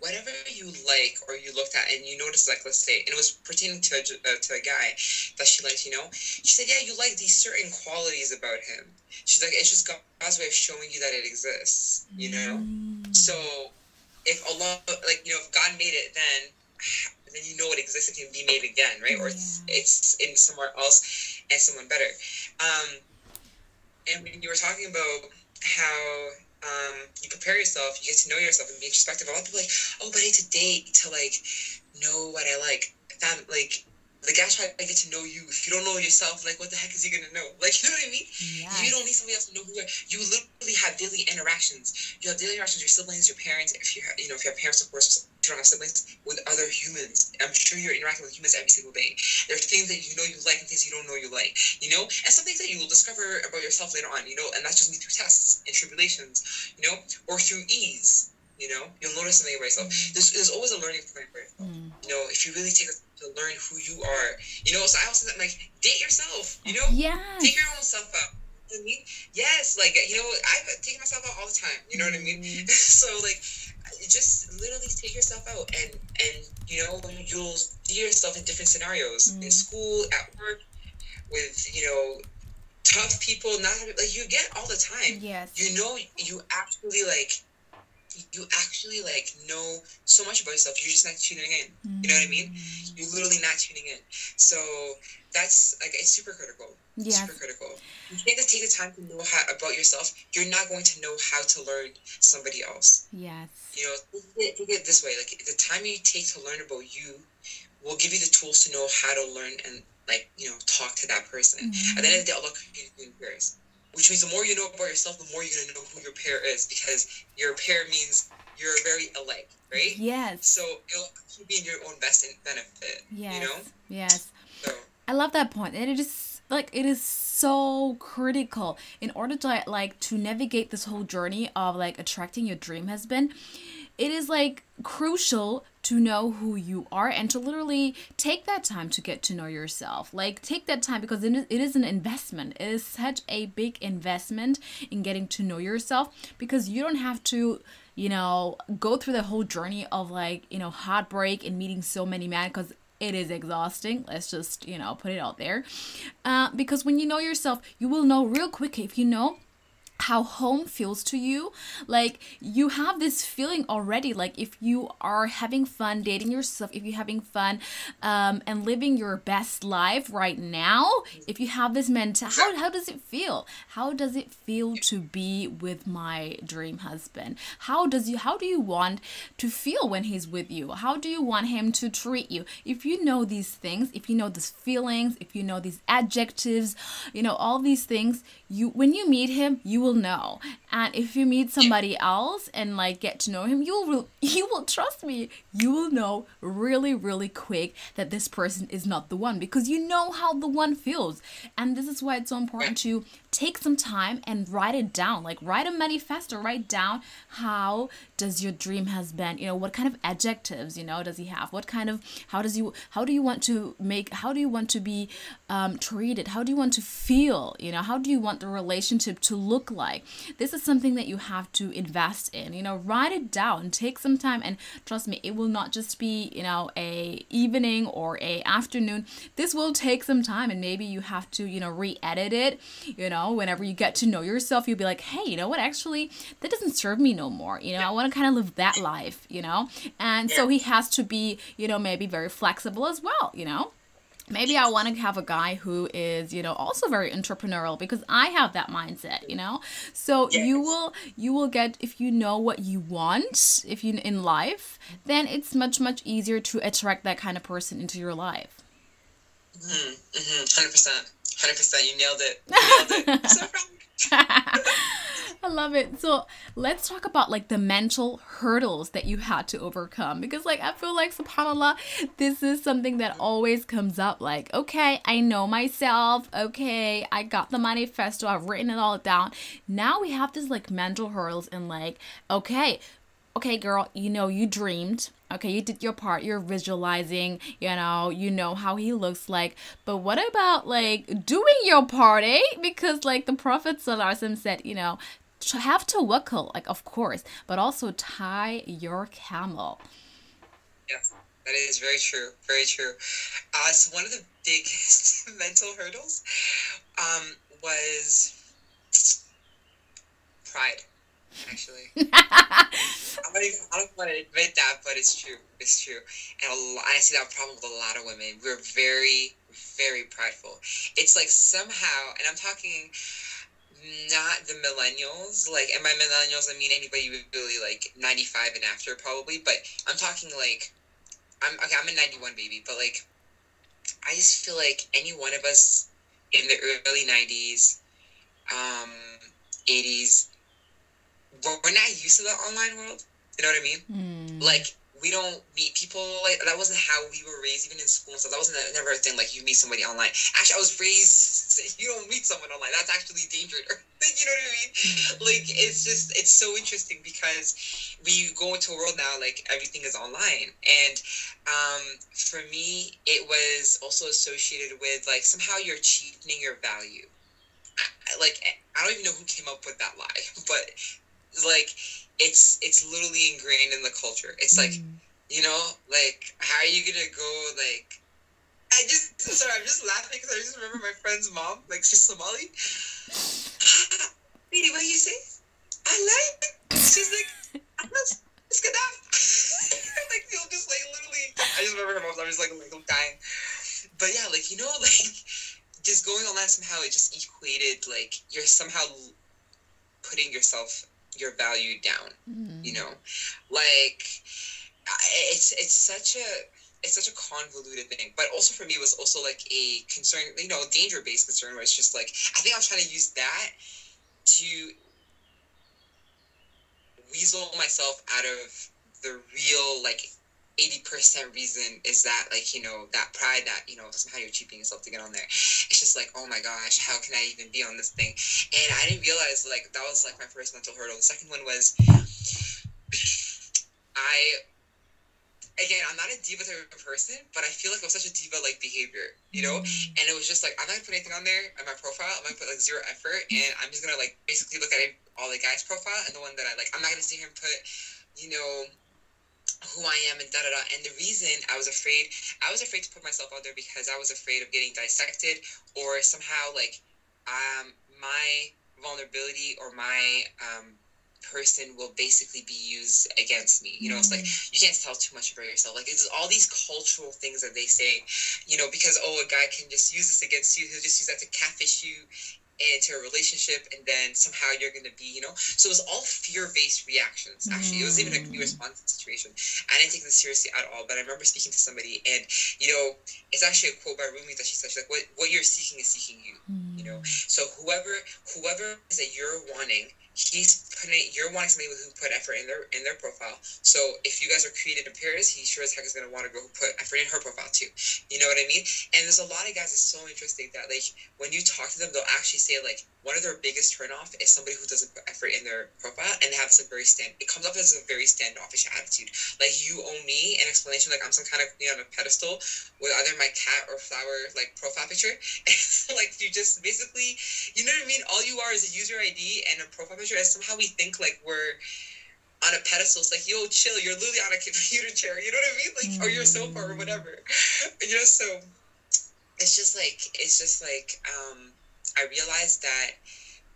S2: whatever you like or you looked at and you noticed like let's say and it was pertaining to a, uh, to a guy that she liked you know she said yeah you like these certain qualities about him she's like it's just god's way of showing you that it exists you know mm. so if allah like you know if god made it then <sighs> then you know it exists it can be made again right yeah. or it's it's in somewhere else and someone better um and when you were talking about how um, you prepare yourself, you get to know yourself and be introspective. A lot of people like, oh, but I need to date to like know what I like. That like the guy trying to get to know you. If you don't know yourself, like what the heck is he gonna know? <laughs> Like you know what I mean? Yes. You don't need somebody else to know who you are. You literally have daily interactions. You have daily interactions with your siblings, your parents. If you have, you know, if you have parents, of course, you don't have siblings with other humans. I'm sure you're interacting with humans every single day. There are things that you know you like and things you don't know you like. You know, and some things that you will discover about yourself later on. You know, and that's just me through tests and tribulations. You know, or through ease. You know, you'll notice something about yourself. Mm. There's, there's always a learning point for yourself. Mm. You know, if you really take a to learn who you are. You know, so I also like date yourself. You know,
S1: yeah,
S2: take your own stuff out. I mean, yes, like you know, I've taken myself out all the time. You know what I mean? Mm-hmm. <laughs> so like, just literally take yourself out, and and you know, you'll see yourself in different scenarios mm-hmm. in school, at work, with you know, tough people. Not like you get all the time.
S1: Yes.
S2: You know, you actually like you actually like know so much about yourself. You're just not tuning in. Mm-hmm. You know what I mean? Mm. You're literally not tuning in. So that's like it's super critical. Yeah. Super critical. You can't just take the time to know how about yourself. You're not going to know how to learn somebody else.
S1: Yes.
S2: You know, think it this way: like the time you take to learn about you will give you the tools to know how to learn and like you know talk to that person. Mm-hmm. At the end of the day, Allah communicating prayers which means the more you know about yourself, the more you're gonna know who your pair is because your pair means you're very alike, right?
S1: Yes.
S2: So it'll be in your own best benefit. Yes. You know.
S1: Yes. So. I love that point. and it is like it is so critical in order to like to navigate this whole journey of like attracting your dream husband it is like crucial to know who you are and to literally take that time to get to know yourself. Like, take that time because it is an investment. It is such a big investment in getting to know yourself because you don't have to you know, go through the whole journey of like, you know, heartbreak and meeting so many men because it is exhausting. Let's just, you know, put it out there. Uh, because when you know yourself, you will know real quick if you know how home feels to you. Like you have this feeling already like if you are having fun dating yourself if you're having fun um, and living your best life right now if you have this mental how, how does it feel? How does it feel to be with my dream husband? How does you how do you want to feel when he's with you? How do you want him to treat you? If you know these things if you know these feelings if you know these adjectives you know all these things you when you meet him you will know. And if you meet somebody else and like get to know him you will <laughs> you will trust me. You will know really really quick that this person is not the one because you know how the one feels. And this is why it's so important to take some time and write it down. Like write a manifesto write down how does your dream husband you know what kind of adjectives you know does he have? What kind of how does you how do you want to make how do you want to be um, treated? How do you want to feel? You know how do you want the relationship to look like? This is something that you have to invest in you know write it down. Take some time and trust me it will not just be you know a evening or a afternoon. This will take some time and maybe you have to you know re-edit it you know know, whenever you get to know yourself, you'll be like, hey, you know what? Actually, that doesn't serve me no more. You know, I want to kind of live that life, you know? And so he has to be, you know, maybe very flexible as well, you know? maybe I want to have a guy who is, you know, also very entrepreneurial because I have that mindset, you know. So yes. you will you will get if you know what you want, if you in life, then it's much much easier to attract that kind of person into your life.
S2: Mm-hmm, 100 mm-hmm. percent. Hundred percent, you nailed it. You nailed it. <laughs> so <laughs>
S1: I love it. So let's talk about like the mental hurdles that you had to overcome because like I feel like subhanallah, this is something that always comes up. Like, okay, I know myself. Okay, I got the manifesto. I've written it all down. Now we have this like mental hurdles and like, okay, okay, girl, you know, you dreamed. Okay, you did your part. You're visualizing, you know, you know how he looks like. But what about like doing your part, eh? Because like the Prophet said, you know, have to tawakkul, like of course, but also tie your camel.
S2: Yes, that is very true. Very true. Uh, so one of the biggest <laughs> mental hurdles um, was pride. Actually, <laughs> I don't even I don't want to admit that, but it's true. It's true, and a lot, I see that problem with a lot of women. We're very, very prideful. It's like somehow, and I'm talking not the millennials. Like, and by millennials, I mean anybody really like 95 and after, probably. But I'm talking like, I'm okay. I'm a 91 baby, but like, I just feel like any one of us in the early 90s, um, 80s, we're not used to the online world. You know what I mean? Mm. Like, we don't meet people like that wasn't how we were raised even in school so that wasn't a, never a thing like you meet somebody online. Actually i was raised <laughs> you don't meet someone online. That's actually dangerous. <laughs> You know what i mean? Like it's just it's so interesting because we go into a world now like everything is online. And um, for me it was also associated with like somehow you're cheapening your value. I, like i don't even know who came up with that lie <laughs> but like it's it's literally ingrained in the culture. It's like, mm. you know, like how are you gonna go like I just sorry, I'm just laughing because I just remember my friend's mom, like she's Somali. <laughs> Lady, what do you say? I like. She's like, I'm not. It's <laughs> good like you'll just like literally. I just remember her mom. I was like, like I'm dying. But yeah, like you know, <laughs> like just going on that somehow it just equated like you're somehow putting yourself your value down mm. you know like it's it's such a it's such a convoluted thing but also for me it was also like a concern you know danger based concern where it's just like i think i was trying to use that to weasel myself out of the real like 80% reason is that like you know that pride that you know somehow you're cheaping yourself to get on there. It's just like oh my gosh how can i even be on this thing? And i didn't realize like that was like my first mental hurdle. The second one was <sighs> i again i'm not a diva type of person but i feel like i was such a diva like behavior you know? Mm. and it was just like i'm not gonna put anything on there on my profile. I'm gonna put like zero effort and i'm just gonna like basically look at all the guys profile and the one that i like i'm not gonna sit here and put you know who I am and da da da. And the reason I was afraid, I was afraid to put myself out there because I was afraid of getting dissected or somehow like um, my vulnerability or my um, person will basically be used against me. You know, it's like mm. you can't tell too much about yourself. Like it's all these cultural things that they say, you know, because oh a guy can just use this against you, he'll just use that to catfish you into a relationship and then somehow you're going to be you know so it was all fear-based reactions actually mm. it was even a new mm. response situation i didn't take this seriously at all but i remember speaking to somebody and you know it's actually a quote by rumi that she said she's like what, what you're seeking is seeking you mm. you know mm. so whoever whoever is that you're wanting he's putting you're wanting somebody who put effort in their in their profile. So if you guys are created in pairs, he sure as heck is gonna want to go put effort in her profile too. You know what I mean? And there's a lot of guys. It's so interesting that like when you talk to them, they'll actually say like one of their biggest turnoff is somebody who doesn't put effort in their profile and they have some very stand. It comes up as a very standoffish attitude. Like you owe me an explanation. Like I'm some kind of you know on a pedestal with either my cat or flower like profile picture. <laughs> like you just basically, you know what I mean? All you are is a user ID and a profile picture as somehow we think like we're on a pedestal. It's like, yo, chill, you're literally on a <laughs> computer chair. You know what I mean? Like, mm. or your sofa or whatever. <laughs> You know, so it's just like it's just like um, I realized that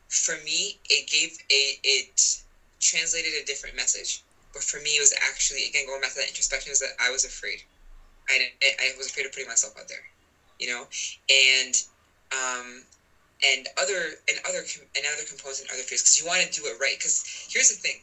S2: for me, it gave a it translated a different message. But for me, it was actually again going back to that introspection is that I was afraid. I I was afraid of putting myself out there, you know, and um, and other and other and other components and other fears because you want to do it right. Because here's the thing,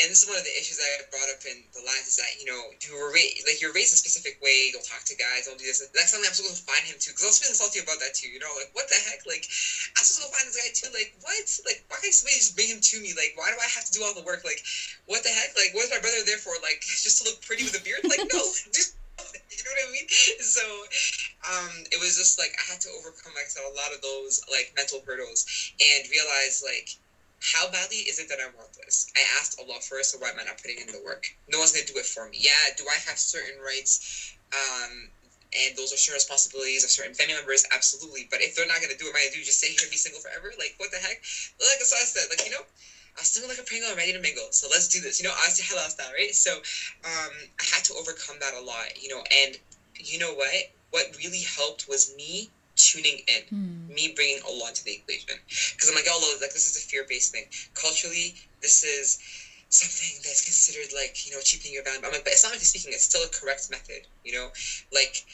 S2: and this is one of the issues I brought up in the last is that you know you were raised like you're raised a specific way. Don't talk to guys. Don't do this. That's something I'm supposed to find him too. Because I was feeling salty about that too. You know, like what the heck? Like I'm supposed to find this guy too. Like what? Like why can't somebody just bring him to me? Like why do I have to do all the work? Like what the heck? Like what's my brother there for? Like <laughs> just to look pretty with a beard? Like no, <laughs> just <laughs> you know what I mean? So um, it was just like I had to overcome like a lot of those like mental hurdles and realize like how badly is it that I want this? I asked Allah first, so why am I not putting in the work? No one's gonna do it for me. Yeah, do I have certain rights? Um, and those are certain responsibilities of certain family members, absolutely. But if they're not gonna do it, am I gonna do just sit here and be single forever? Like what the heck? Like so I said, like you know, I'm single like a Pringle, I'm ready to mingle. So let's do this. You know, I honestly, halal style, right? So um, I had to overcome that a lot, you know, and you know what? What really helped was me tuning in, mm. me bringing Allah into the equation. Because I'm like, Allah, like this is a fear-based thing. Culturally, this is something that's considered like you know cheapening your value. I'm like, but Islamically speaking, it's still a correct method. You know, like,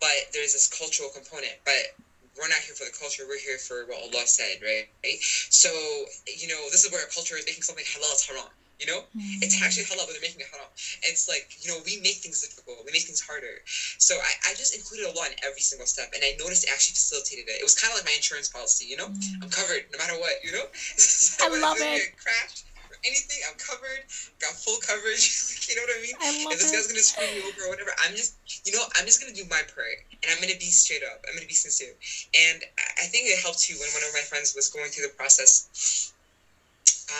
S2: but there's this cultural component, but. We're not here for the culture. We're here for what Allah said, right? right? So, you know, this is where a culture is making something halal is haram you know, mm. it's actually halal, but they're making it haram. It's like you know, we make things difficult, we make things harder. So I, I just included Allah in every single step, and I noticed it actually facilitated it. It was kind of like my insurance policy, you know. Mm. I'm covered no matter what, you know. <laughs>
S1: so I love it.
S2: Crash anything, I'm covered, got full coverage. <laughs> you know what I mean?
S1: I
S2: if this guy's gonna screw me over or whatever, I'm just, you know, I'm just gonna do my prayer and I'm gonna be straight up. I'm gonna be sincere, and I think it helped too when one of my friends was going through the process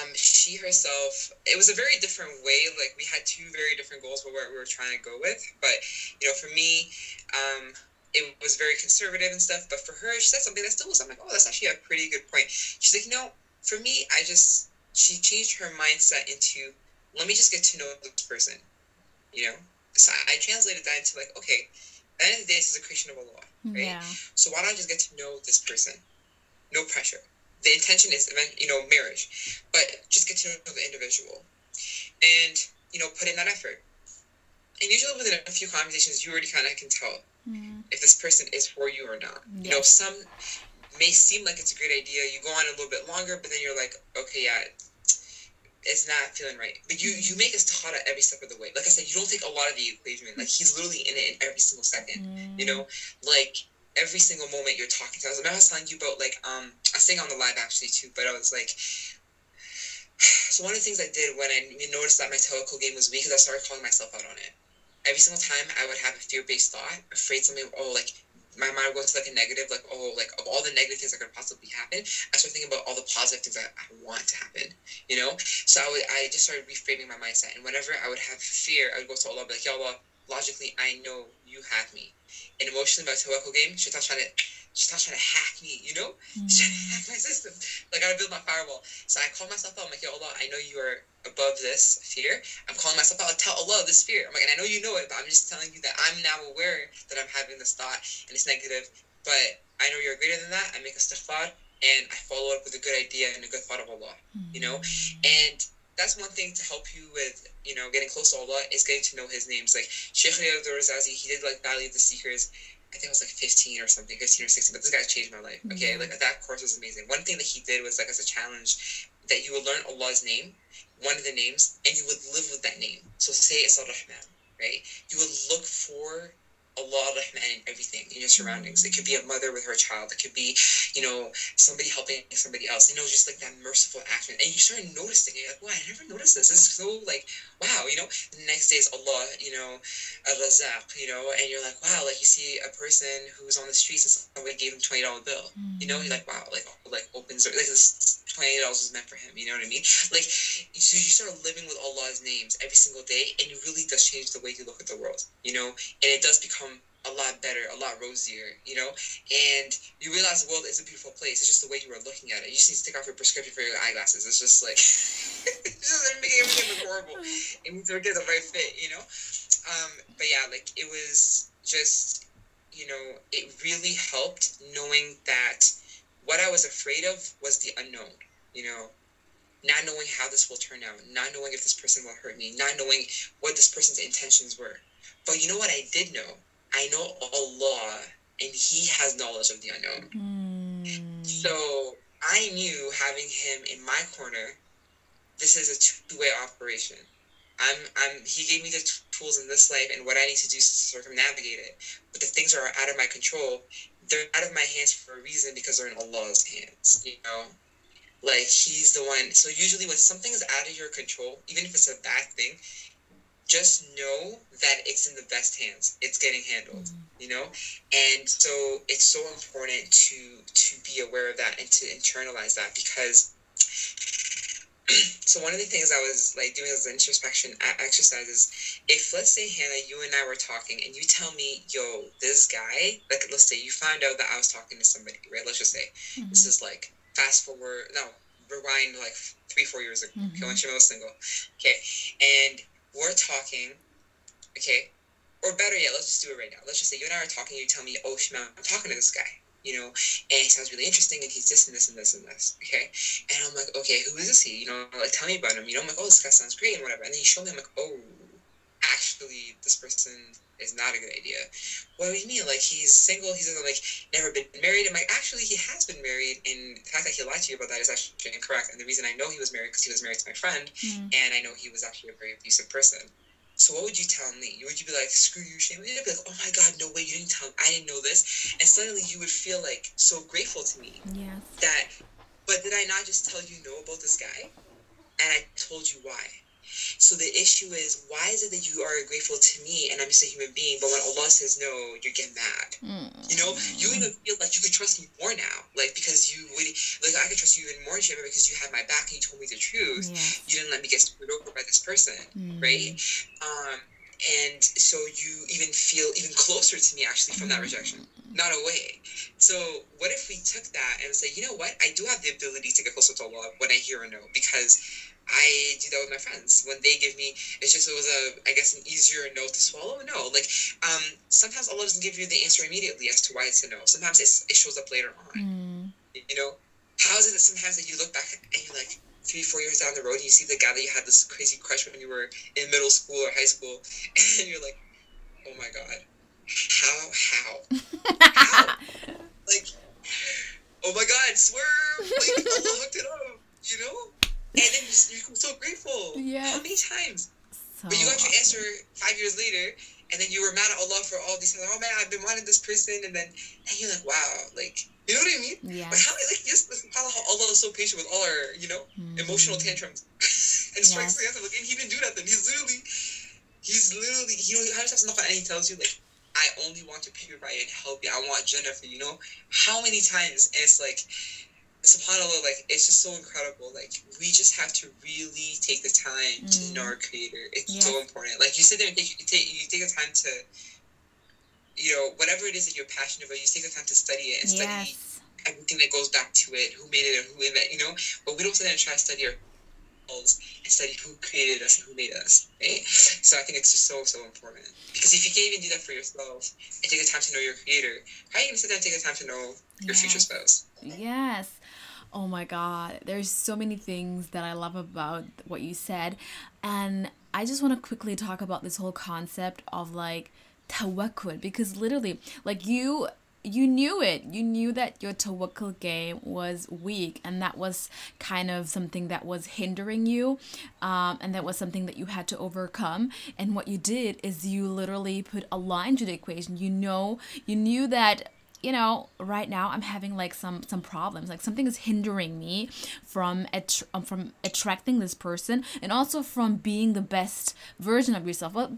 S2: um, she herself, it was a very different way. Like we had two very different goals for what we were trying to go with. But you know, for me, um, it was very conservative and stuff. But for her, she said something that still was. I'm like, oh, that's actually a pretty good point. She's like, you know, for me, I just she changed her mindset into let me just get to know this person. You know, so I, I translated that into like, okay, at the end of the day, this is a creation of a Allah, right? Yeah. So why don't I just get to know this person? No pressure the intention is you know marriage but just get to know the individual and you know put in that effort and usually within a few conversations you already kind of can tell mm. if this person is for you or not yes. you know some may seem like it's a great idea you go on a little bit longer but then you're like okay yeah it's not feeling right. But you you make us taught at every step of the way. Like I said, you don't take a lot of the equation. Like he's literally in it in every single second. Mm. You know, like every single moment you're talking to us. I remember I was telling you about like um I was saying on the live actually too, but I was like <sighs> so one of the things I did when I noticed that my tawakkul game was weak is I started calling myself out on it. Every single time I would have a fear based thought, afraid something oh like my mind goes to like a negative, like oh like of all the negative things that could possibly happen, I started thinking about all the positive things that I want to happen. You know? So I would I just started reframing my mindset and whenever I would have fear, I would go to Allah be like, Ya Allah, logically I know you have me and emotionally my tawakkul game, Shaitan's trying to Shaitan's trying to hack me, you know? Mm. Trying to hack my system. Like I gotta build my firewall. So I call myself out, I'm like, yo Allah, I know you are above this fear. I'm calling myself out, tell Allah this fear. I'm like, and I know you know it, but I'm just telling you that I'm now aware that I'm having this thought and it's negative. But I know you're greater than that. I make a istighfar and I follow up with a good idea and a good thought of Allah. Mm. You know? Mm. And that's one thing to help you with, you know, getting close to Allah is getting to know his names. Like Sheikh Riyad Razazi, he did like Valley of the Seekers. I think it was like 15 or something, 15 or 16, but this guy changed my life. Okay, mm-hmm. like that course was amazing. One thing that he did was like as a challenge that you would learn Allah's name, one of the names, and you would live with that name. So say it's Ar-Rahman, right? You would look for Allah Rahman in everything in your surroundings. It could be a mother with her child. It could be, you know, somebody helping somebody else. You know, just like that merciful action. And you start noticing it. You're like, wow, I never noticed this. This is so like, wow, you know. The next day is Allah, you know, Al-Razaq, you know, and you're like, wow, like you see a person who's on the streets and somebody gave him $20 bill. Mm-hmm. You know, you're like, wow, like, like opens, like this $20 was meant for him. You know what I mean? Like, so you start living with Allah's names every single day and it really does change the way you look at the world, you know, and it does become a lot better, a lot rosier, you know? And you realize the world is a beautiful place. It's just the way you are looking at it. You just need to take off your prescription for your eyeglasses. It's just like, <laughs> it's just making everything look horrible. <laughs> And you need to get the right fit, you know? Um, but yeah, like, it was just, you know, it really helped knowing that what I was afraid of was the unknown, you know? Not knowing how this will turn out, not knowing if this person will hurt me, not knowing what this person's intentions were. But you know what I did know? I know Allah and He has knowledge of the unknown. Mm. So I knew having Him in my corner this is a two-way operation. I'm, I'm, he gave me the t- tools in this life and what I need to do to circumnavigate it. But the things are out of my control. They're out of my hands for a reason because they're in Allah's hands, you know? Like, he's the one. So, usually, when something is out of your control, even if it's a bad thing, just know that it's in the best hands. It's getting handled, mm you know? And so, it's so important to to be aware of that and to internalize that because <clears throat> so one of the things I was like doing as an introspection exercises, if let's say Hannah, you and I were talking, and you tell me, "Yo, this guy," like let's say you found out that I was talking to somebody, right? Let's just say mm-hmm. this is like fast forward, no, rewind like three, four years ago. Mm-hmm. Okay, when she was single. Okay, and we're talking. Okay, or better yet, let's just do it right now. Let's just say you and I are talking. You tell me, "Oh, Shaima, I'm talking to this guy." you know, and he sounds really interesting and he's this and this and this and this, okay? And I'm like, okay, who is this he? You know, like, tell me about him. You know, I'm like, oh, this guy sounds great and whatever. And then he showed me, I'm like, oh, actually, this person is not a good idea. What do you mean? Like, he's single, he's like, never been married. I'm like, actually, he has been married, and the fact that he lied to you about that is actually incorrect. And the reason I know he was married because he was married to my friend, mm. and I know he was actually a very abusive person. So what would you tell me? Would you be like, screw you, shame? You'd be like, oh my god, no way, you didn't tell me. I didn't know this. And suddenly you would feel like so grateful to me.
S1: Yes.
S2: That, but did I not just tell you no about this guy? And I told you why. So the issue is, why is it that you are grateful to me and I'm just a human being, but when Allah says no, you get mad? Mm. You know, you even feel like you could trust me more now, like because you would, like I could trust you even more, Shaima, because you had my back and you told me the truth. Yes. You didn't let me get screwed over by this person, mm. right? Um, and so you even feel even closer to me actually from that mm. rejection not away so what if we took that and say you know what i do have the ability to get closer to allah when i hear a no because I do that with my friends when they give me. It's just it was a I guess an easier no to swallow. No, like um, sometimes Allah doesn't give you the answer immediately as to why it's a no. Sometimes it shows up later on. Mm. You know, how is it that sometimes that you look back and you're like three four years down the road and you see the guy that you had this crazy crush when you were in middle school or high school <laughs> and you're like, oh my god, how how how <laughs> like oh my god swerve like Allah hooked it up you know and then you, you're so grateful.
S1: Yeah.
S2: How many times? So but you got your answer five years later, and then you were mad at Allah for all these things. Oh man, I've been wanting this person, and then and you're like, wow, like you know what I mean?
S1: Yeah.
S2: But how like yes, how Allah is so patient with all our you know mm. emotional tantrums <laughs> and strikes yes. the answer. Like, and he didn't do that. Then he's literally, he's literally, you know, how does that and he tells you like. I only want to purify and help you. I want Jannah for, you. know how many times? And it's like, subhanallah like it's just so incredible. Like we just have to really take the time mm. to know our creator. It's yes. so important. Like you sit there and take, you take you take the time to you know whatever it is that you're passionate about you take the time to study it and yes. study everything that goes back to it who made it and who invented you know? But we don't sit there and try to study ourselves and study who created us and who made us right? So i think it's just so so important. Because if you can't even do that for yourself and take the time to know your creator how are you going to sit there and take the time to know your future spouse?
S1: Yes Oh my God, there's so many things that I love about what you said. And I just want to quickly talk about this whole concept of like tawakkul because literally, like you you knew it. You knew that your tawakkul game was weak, and that was kind of something that was hindering you, um, and that was something that you had to overcome. And what you did is you literally put a line to the equation. You know, you knew that you know right now i'm having like some some problems like something is hindering me from att- um, from attracting this person and also from being the best version of yourself well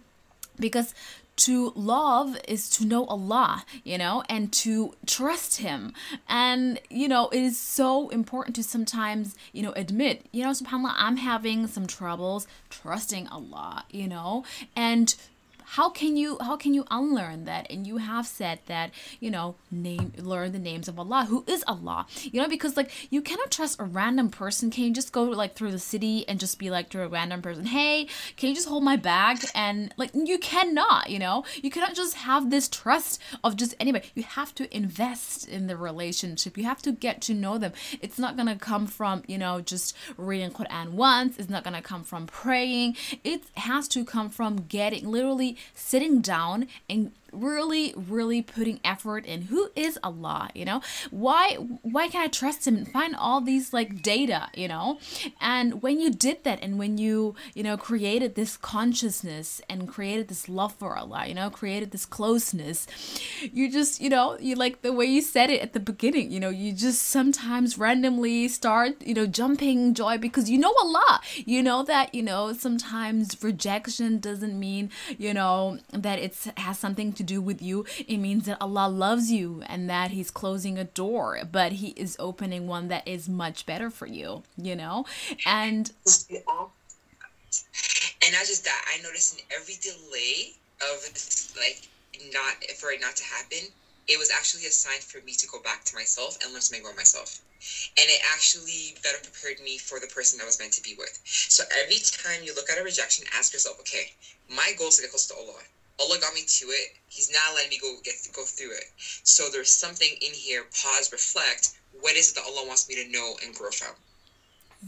S1: because to love is to know Allah, you know, and to trust Him. And, you know, it is so important to sometimes, you know, admit, you know, subhanAllah, I'm having some troubles trusting Allah, you know, and how can you how can you unlearn that? And you have said that you know name learn the names of allah. Who is allah? You know because like you cannot trust a random person. Can you just go like through the city and just be like to a random person hey can you just hold my bag? And like you cannot you know? You cannot just have this trust of just anybody. You have to invest in the relationship. You have to get to know them. It's not gonna come from you know just reading quran once. It's not gonna come from praying. It has to come from getting literally sitting down and really really putting effort in who is Allah, you know? Why why can I trust him and find all these like data, you know? And when you did that and when you, you know, created this consciousness and created this love for Allah, you know, created this closeness, you just, you know, you like the way you said it at the beginning, you know, you just sometimes randomly start, you know, jumping joy because you know Allah. You know that, you know, sometimes rejection doesn't mean, you know, that it has something to do with you. It means that Allah loves you and that He's closing a door, but He is opening one that is much better for you, you know? And.
S2: And not just that, I noticed in every delay of like not for it not to happen, it was actually a sign for me to go back to myself and learn something about myself. And it actually better prepared me for the person I was meant to be with. So every time you look at a rejection, ask yourself, okay, my goal is to get close to Allah. Allah got me to it. He's not letting me go get go through it. So there's something in here. Pause, reflect. What is it that Allah wants me to know and grow from?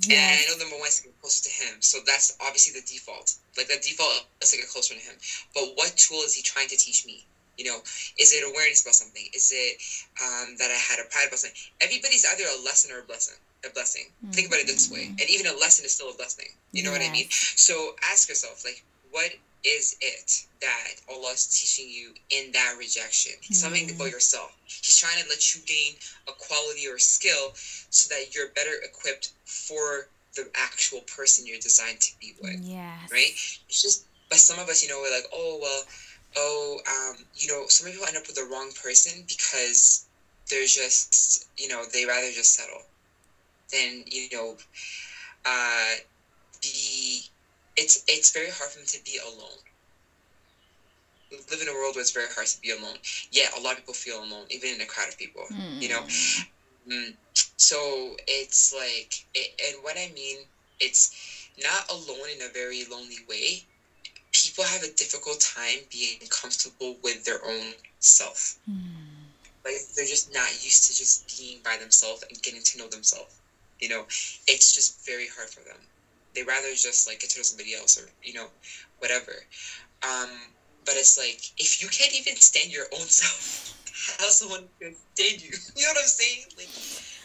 S2: Yes. And I know number one is to get closer to Him. So that's obviously the default. Like the default is to get closer to Him. But what tool is He trying to teach me? You know, is it awareness about something? Is it um, that I had a pride about something? Everybody's either a lesson or a blessing. A blessing. Mm-hmm. Think about it this way, and even a lesson is still a blessing. You know yes. what I mean? So ask yourself, like, what is it that Allah is teaching you in that rejection? Mm-hmm. Something about yourself. He's trying to let you gain a quality or a skill so that you're better equipped for the actual person you're designed to be with.
S1: Yes.
S2: Right? It's just, but some of us, you know, we're like, oh, well, oh, um, you know, some people end up with the wrong person because they're just, you know, they rather just settle than, you know, uh, be. It's it's very hard for them to be alone. We live in a world where it's very hard to be alone. Yeah, a lot of people feel alone, even in a crowd of people. Mm. You know, mm. so it's like, it, and what I mean, it's not alone in a very lonely way people have a difficult time being comfortable with their own self. Mm. Like they're just not used to just being by themselves and getting to know themselves. You know, it's just very hard for them. They rather just like get to know somebody else or you know, whatever. Um, but it's like if you can't even stand your own <laughs> self, how someone can stand you? <laughs> You know what I'm saying? Like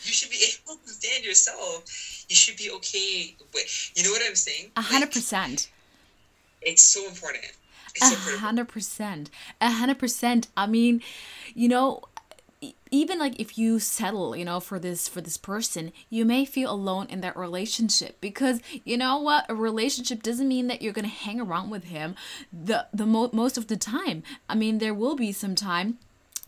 S2: you should be able to stand yourself. You should be okay with. You know what I'm saying?
S1: A hundred percent
S2: it's so important.
S1: A hundred percent. A hundred percent. I mean, you know, even like if you settle you know for this for this person you may feel alone in that relationship because you know what? A relationship doesn't mean that you're gonna hang around with him the the mo- most of the time. I mean there will be some time.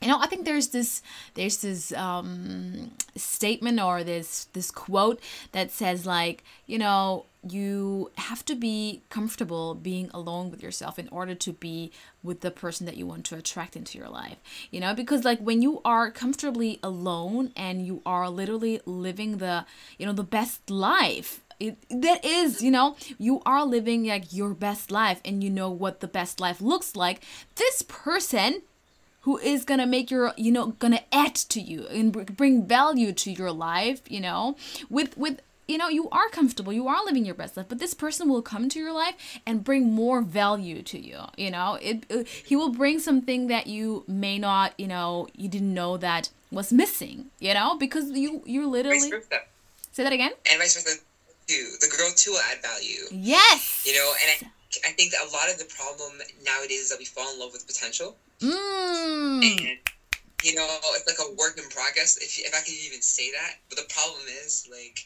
S1: You know i think there's this there's this um statement or this this quote that says like you know you have to be comfortable being alone with yourself in order to be with the person that you want to attract into your life you know? Because like when you are comfortably alone and you are literally living the you know the best life it, that is you know? You are living like your best life and you know what the best life looks like. This person who is gonna make your you know gonna add to you and bring value to your life you know? With with you know you are comfortable you are living your best life but this person will come to your life and bring more value to you you know? It, it, he will bring something that you may not you know you didn't know that was missing you know? Because you you literally say that again?
S2: And vice versa too. The girl too will add value.
S1: Yes!
S2: You know and I, I think that a lot of the problem nowadays is that we fall in love with potential.
S1: Mm.
S2: and you know it's like a work in progress if, if i can even say that. But the problem is like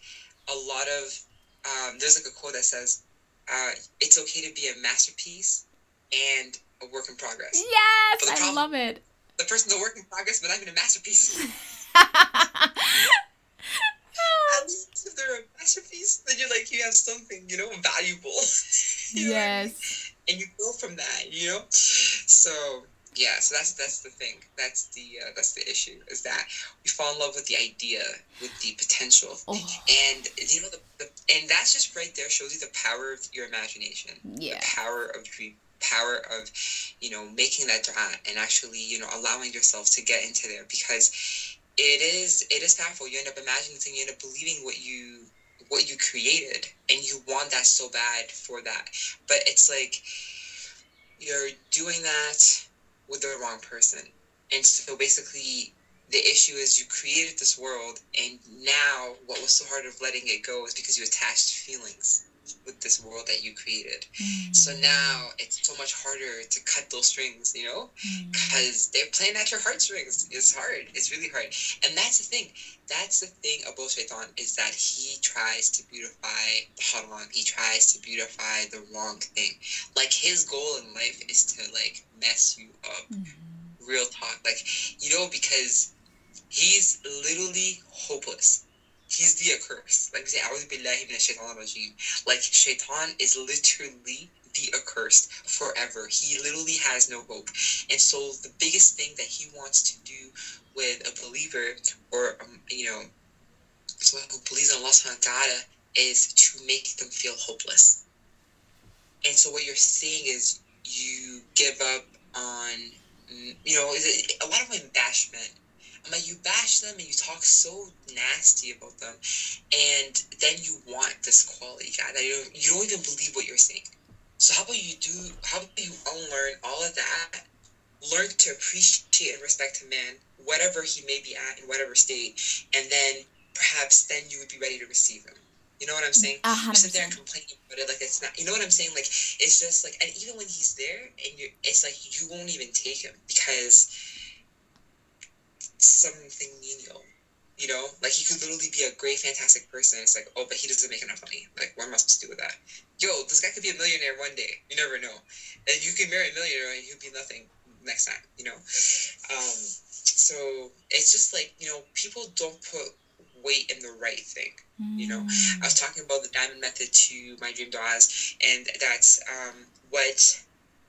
S2: a lot of um, there's like a quote that says uh, it's okay to be a masterpiece and a work in progress.
S1: Yes, problem, I love it.
S2: The person's a work in progress, but not even a masterpiece. <laughs> <laughs> At least if they're a masterpiece, then you're like you have something, you know, valuable. <laughs>
S1: you yes.
S2: I mean? And you go from that, you know. So yeah so that's that's the thing. That's the uh, that's the issue is that we fall in love with the idea with the potential. Oh. and you know the, the, and that's just right there shows you the power of your imagination.
S1: Yeah.
S2: the power of dream power of you know making that draw and actually you know allowing yourself to get into there because it is it is powerful. You end up imagining you end up believing what you what you created and you want that so bad for that. But it's like you're doing that with the wrong person. And so basically, the issue is you created this world, and now what was so hard of letting it go is because you attached feelings with this world that you created. Mm. So now it's so much harder to cut those strings, you know, because mm. they're playing at your heartstrings. It's hard. It's really hard. And that's the thing. That's the thing about Shaitan is that he tries to beautify haram. He tries to beautify the wrong thing. Like his goal in life is to like mess you up. Mm. Real talk. Like, you know, because he's literally hopeless he's the accursed. Like we say, Like shaitan is literally the accursed forever. He literally has no hope. And so the biggest thing that he wants to do with a believer or um, you know someone who believes in Allah subhanahu wa ta'ala is to make them feel hopeless. And so what you're saying is you give up on you know, a lot of embashment like you bash them and you talk so nasty about them, and then you want this quality guy that you don't, you don't even believe what you're saying. So how about you do? How about you unlearn all of that? Learn to appreciate and respect a man, whatever he may be at in whatever state, and then perhaps then you would be ready to receive him. You know what I'm saying?
S1: You
S2: sit there and complain about it like it's not. You know what I'm saying? Like it's just like, and even when he's there, and you, it's like you won't even take him because something menial. You know, like he could literally be a great, fantastic person. It's like, oh, but he doesn't make enough money. Like, what am I supposed to do with that? Yo, this guy could be a millionaire one day. You never know. And you can marry a millionaire and he'll be nothing next time. You know. Um, so it's just like you know, people don't put weight in the right thing. You know, I was talking about the diamond method to my dream duas, and that's um, what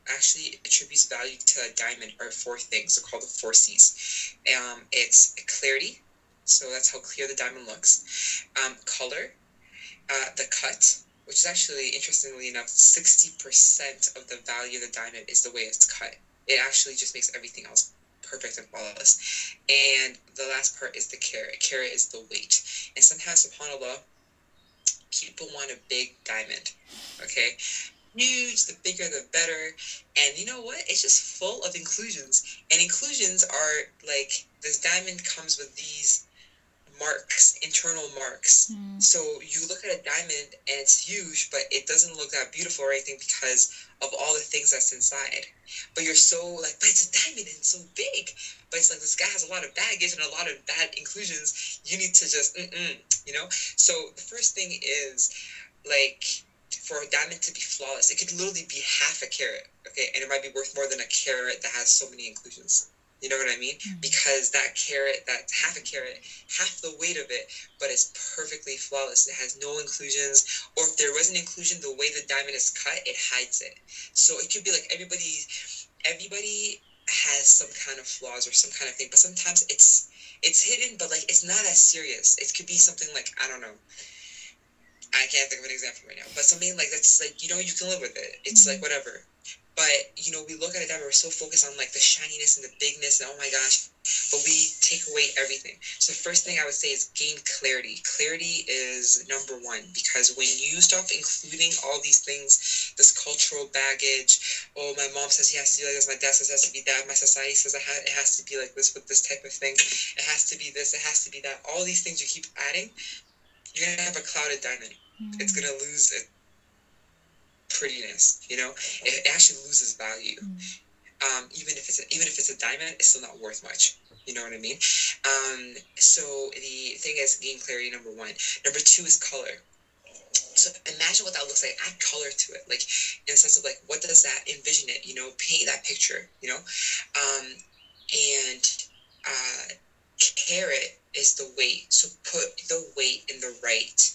S2: actually attributes value to a diamond are four things. They're called the four C's. Um, it's clarity, so that's how clear the diamond looks. Um, color, uh, the cut, which is actually interestingly enough, sixty percent of the value of the diamond is the way it's cut. It actually just makes everything else perfect and flawless. And the last part is the carat. Carat is the weight. And sometimes, subhanAllah, people want a big diamond. Okay? Huge, the bigger the better. And you know what? It's just full of inclusions. And inclusions are like this diamond comes with these marks, internal marks. Mm. So you look at a diamond and it's huge, but it doesn't look that beautiful or anything because of all the things that's inside. But you're so like, but it's a diamond and it's so big. But it's like this guy has a lot of baggage and a lot of bad inclusions. You need to just, you know. So the first thing is like for a diamond to be flawless, it could literally be half a carat, okay, and it might be worth more than a carat that has so many inclusions. You know what I mean? Mm-hmm. Because that carat, that half a carat, half the weight of it, but it's perfectly flawless. It has no inclusions, or if there was an inclusion, the way the diamond is cut, it hides it. So it could be like everybody, everybody has some kind of flaws or some kind of thing, but sometimes it's it's hidden, but like it's not as serious. It could be something like I don't know I can't think of an example right now, but something like that's like you know you can live with it. It's mm-hmm. like whatever. But you know we look at it that we're so focused on like the shininess and the bigness and oh my gosh, but we take away everything. So the first thing I would say is gain clarity. Clarity is number one because when you stop including all these things, this cultural baggage. Oh, my mom says he has to be like this. My dad says it has to be that. My society says it has to be like this with this type of thing. It has to be this. It has to be that. All these things you keep adding you're gonna have a clouded diamond. Mm. It's gonna lose its prettiness. You know, it, it actually loses value. Mm. Um, even if it's a, even if it's a diamond, it's still not worth much. You know what I mean? Um, so the thing is gain clarity. Number one. Number two is color. So imagine what that looks like. Add color to it, like in the sense of like, what does that envision it? You know, paint that picture. You know, um, and uh, carat is the weight. So put the weight in the right.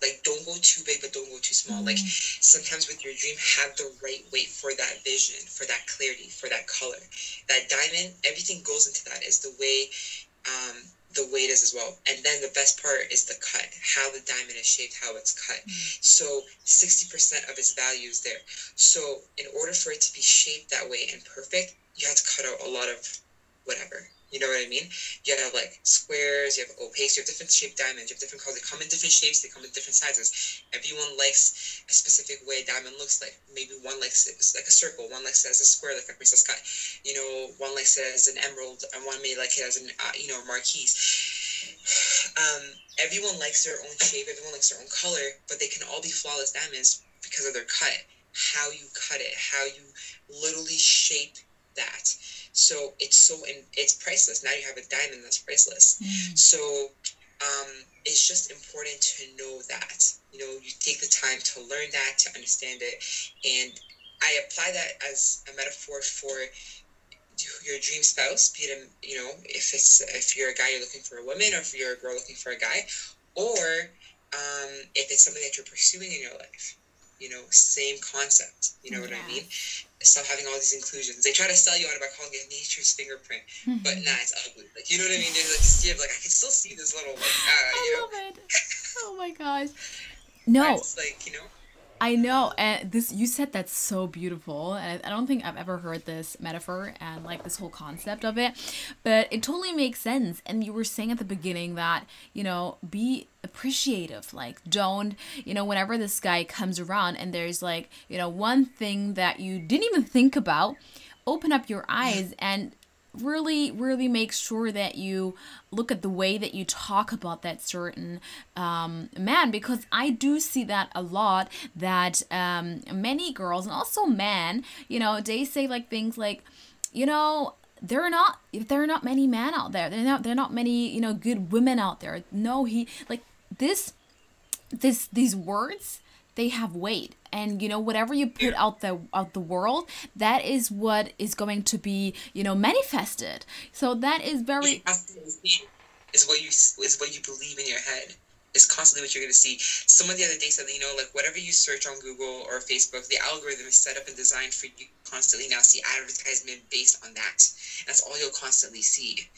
S2: Like don't go too big, but don't go too small. Mm. Like sometimes with your dream, have the right weight for that vision, for that clarity, for that color. That diamond, everything goes into that. Is the way um, the weight is as well. And then the best part is the cut, how the diamond is shaped, how it's cut. Mm. So 60% of its value is there. So in order for it to be shaped that way and perfect, you have to cut out a lot of whatever You know what I mean? You have like squares, you have opaques, you have different shaped diamonds, you have different colors. They come in different shapes, they come in different sizes. Everyone likes a specific way a diamond looks like. Maybe one likes it like a circle, one likes it as a square, like a princess cut. You know, one likes it as an emerald, and one may like it as an, uh, you know, marquise. Um, everyone likes their own shape, everyone likes their own color, but they can all be flawless diamonds because of their cut. How you cut it, how you literally shape that so it's so and it's priceless. Now you have a diamond that's priceless. Mm. So um, it's just important to know that. You know, you take the time to learn that, to understand it, and I apply that as a metaphor for your dream spouse. Be it, a, you know, if it's if you're a guy you're looking for a woman, or if you're a girl looking for a guy, or um, if it's something that you're pursuing in your life. You know, same concept. You know yeah. what I mean? Stop having all these inclusions. They try to sell you on it by calling it nature's fingerprint, mm-hmm. but nah, it's ugly. Like you know what I mean? There's like see, like I can still see this little like. Uh, I
S1: love know? it. <laughs> Oh my gosh. No.
S2: It's like you know.
S1: I know, and this you said that's so beautiful, and I, don't think I've ever heard this metaphor and like this whole concept of it, but it totally makes sense. And you were saying at the beginning that you know be appreciative, like don't you know whenever this guy comes around and there's like you know one thing that you didn't even think about, open up your eyes and really really make sure that you look at the way that you talk about that certain um, man because i do see that a lot that um, many girls and also men you know they say like things like you know there are not there are not many men out there. There are not there are not many you know good women out there. No he like this this these words they have weight and you know whatever you put out the out the world that is what is going to be you know manifested so that is very
S2: is what you is what you believe in your head is constantly what you're going to see. Someone the other day said that, you know, like whatever you search on Google or Facebook, the algorithm is set up and designed for you constantly now see advertisement based on that. That's all you'll constantly see.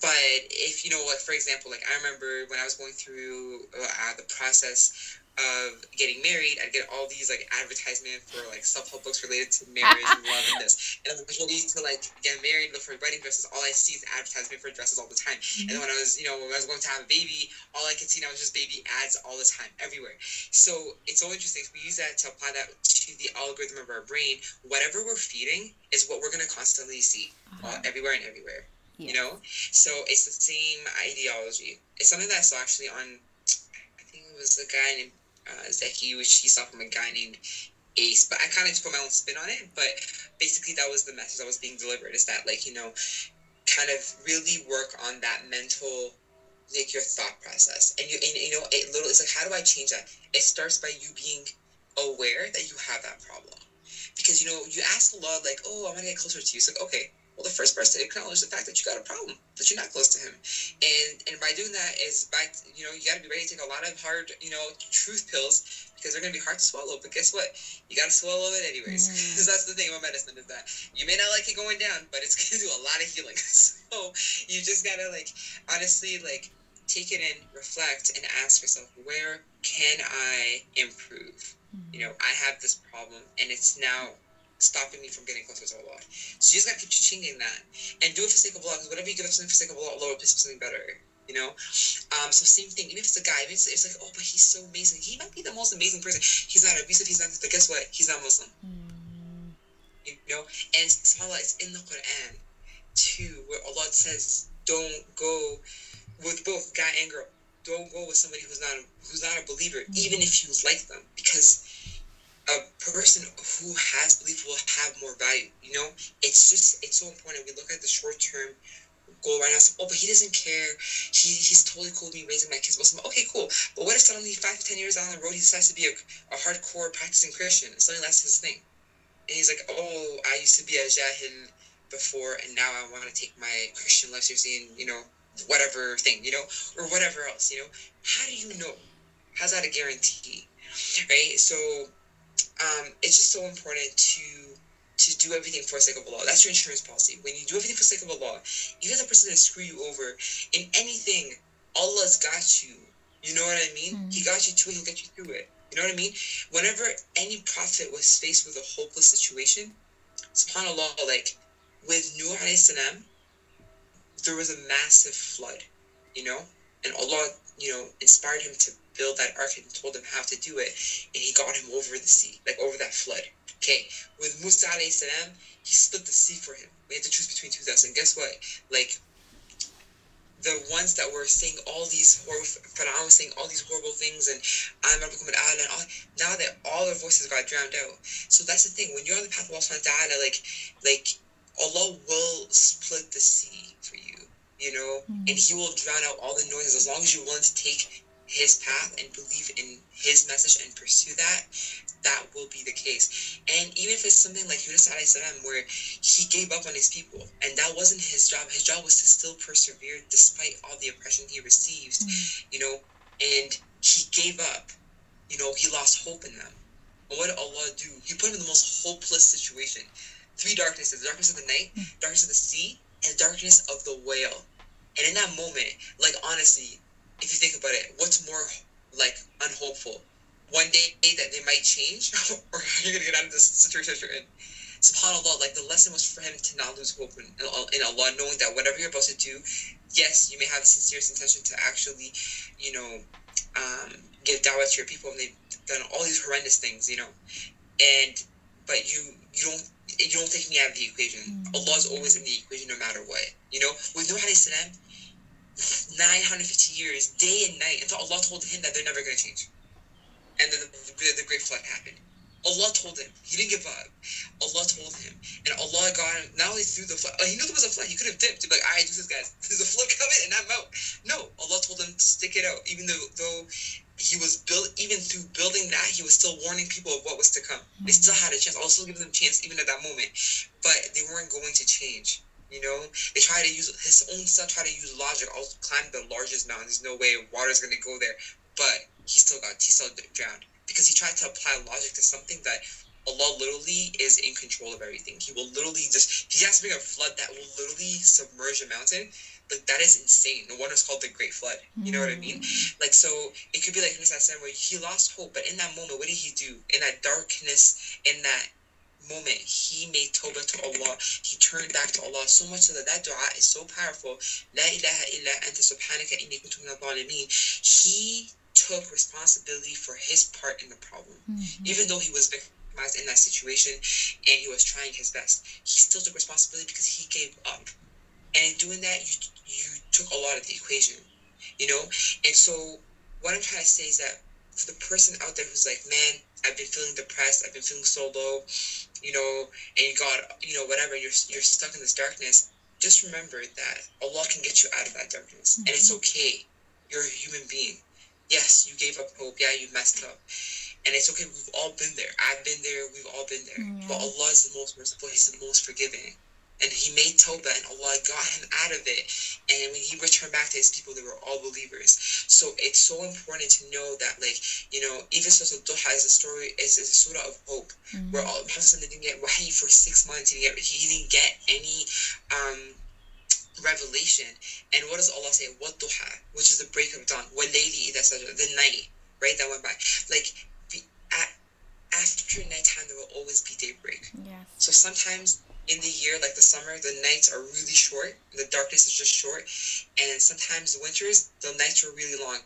S2: But if, you know, like for example, like I remember when I was going through uh, the process of getting married, I'd get all these like advertisement for like self-help books related to marriage and love and this. <laughs> And I was ready to like get married, look for wedding dresses. All I see is advertisement for dresses all the time. Mm-hmm. And when I was, you know, when I was going to have a baby, all I could see now was just baby ads all the time, everywhere. So it's so interesting. We use that to apply that to the algorithm of our brain. Whatever we're feeding is what we're gonna constantly see, uh-huh. everywhere and everywhere. Yes. You know, so it's the same ideology. It's something that I saw actually on. I think it was a guy named uh, Zeki, which he saw from a guy named Ace. But I kind of put my own spin on it. But basically, that was the message that was being delivered: is that like you know, kind of really work on that mental like your thought process and you and you know it literally it's like how do i change that it starts by you being aware that you have that problem because you know you ask a lot like oh i want to get closer to you it's like okay well, the first person to acknowledge the fact that you got a problem, that you're not close to him. And and by doing that is by you know, you gotta be ready to take a lot of hard, you know, truth pills because they're gonna be hard to swallow. But guess what? You gotta swallow it anyways. Because <laughs> mm. that's the thing about medicine is that you may not like it going down, but it's <laughs> gonna do a lot of healing. <laughs> so you just gotta like honestly like take it in, reflect, and ask yourself, where can I improve? Mm. You know, I have this problem and it's now stopping me from getting closer to Allah. So you just gotta keep changing that and do it for sake of Allah. Because whatever you give up something for sake of Allah, Allah will pick something better. You know, um, so same thing. Even if it's a guy, it's, it's like, oh, but he's so amazing. He might be the most amazing person. He's not abusive. He's not. But guess what? He's not Muslim. Mm. You know, and Salah is in the Quran too, where Allah says, don't go with both guy and girl. Don't go with somebody who's not a, who's not a believer, mm. even if you like them, because a person who has belief will have more value. You know, it's just it's so important. We look at the short term goal right now. So, oh, but he doesn't care. He, he's totally cool with me raising my kids Muslim. Okay, cool. But what if suddenly five ten years down the road he decides to be a, a hardcore practicing Christian? Suddenly that's his thing. And he's like, oh, I used to be a jahil before, and now I want to take my Christian life seriously, and you know, whatever thing, you know, or whatever else, you know. How do you know? How's that a guarantee? Right? So um, it's just so important to to do everything for the sake of Allah. That's your insurance policy. When you do everything for the sake of Allah, even if the person is screw you over in anything, Allah's got you. You know what I mean? Mm-hmm. He got you too, he'll get you through it. You know what I mean? Whenever any prophet was faced with a hopeless situation, subhanAllah, like with Nuh salam, there was a massive flood, you know, and Allah, you know, inspired him to build that ark and told him how to do it, and he got him over the sea, like over that flood. Okay, with Musa alayhi salam, he split the sea for him. We had to choose between two things. And guess what? Like the ones that were saying all these horrible, Pharaoh was saying all these horrible things, and I'm Rabbikum al and all, now that all their voices got drowned out. So that's the thing. When you're on the path of Allah Subhanahu like, like Allah will split the sea for you, you know, mm-hmm. and He will drown out all the noises as long as you're willing to take His path and believe in His message and pursue that that will be the case. And even if it's something like Yunus salam, where he gave up on his people, and that wasn't his job. His job was to still persevere despite all the oppression he receives, mm. you know, and he gave up. You know, he lost hope in them. And what did Allah do? He put him in the most hopeless situation. Three darknesses, the darkness of the night, mm. darkness of the sea, and darkness of the whale. And in that moment, like honestly, if you think about it, what's more like unhopeful? one day that they might change <laughs> or you're to get out of this situation you're in. SubhanAllah, like the lesson was for him to not lose hope in, in Allah, knowing that whatever you're about to do, yes, you may have a sincere intention to actually, you know, um, give dawah to your people, and they've done all these horrendous things, you know, and but you you don't you don't take me out of the equation. Mm-hmm. Allah is always in the equation no matter what, you know. With Nuh alayhi salam, 950 years, day and night, until Allah told him that they're never going to change and then the, the, great flood happened. Allah told him. He didn't give up. Allah told him. And Allah got him, not only through the flood, oh, he knew there was a flood. He could have dipped. He'd be like, right, do this, guys. <laughs> There's a flood coming and I'm out. No, Allah told him to stick it out. Even though, though he was built, even through building that, he was still warning people of what was to come. They still had a chance. Also giving them a chance even at that moment. But they weren't going to change. You know, they try to use his own son, try to use logic. I'll climb the largest mountain. There's no way water's gonna go there. But he still got, he still drowned because he tried to apply logic to something that Allah literally is in control of everything. He will literally just he has to bring a flood that will literally submerge a mountain. Like that is insane. No wonder it's called the Great Flood. You know what I mean? Mm. Like so it could be like Musa said where he lost hope, but in that moment, what did he do? In that darkness, in that moment, he made tawbah to Allah. He turned back to Allah so much so that that dua is so powerful. La ilaha illa anta subhanaka inni kuntu He took responsibility for his part in the problem. Mm-hmm. Even though he was victimized in that situation and he was trying his best, he still took responsibility because he gave up. And in doing that, you you took a lot of the equation, you know. And so, what I'm trying to say is that for the person out there who's like, man, I've been feeling depressed, I've been feeling so low, you know, and you got, you know, whatever, you're you're stuck in this darkness. Just remember that Allah can get you out of that darkness, mm-hmm. and it's mm-hmm. okay. You're a human being yes, you gave up hope. Yeah, you messed up. And it's okay. We've all been there. I've been there. We've all been there. Mm, but Allah is the most merciful. He's the most forgiving. And he made Tawbah and Allah got him out of it. And when he returned back to his people, they were all believers. So it's so important to know that, like, you know, even Surah Duha is a story, is a surah of hope. Mm-hmm. Where all, Prophet didn't get wahi for six months. He didn't get, he didn't get any um, revelation. And what does Allah say? What duha, which is the break of dawn. What lady ida the night, right? That went by. Like at, after nighttime, there will always be daybreak.
S1: Yes.
S2: So sometimes in the year, like the summer, the nights are really short. The darkness is just short, and sometimes the winters, the nights are really long,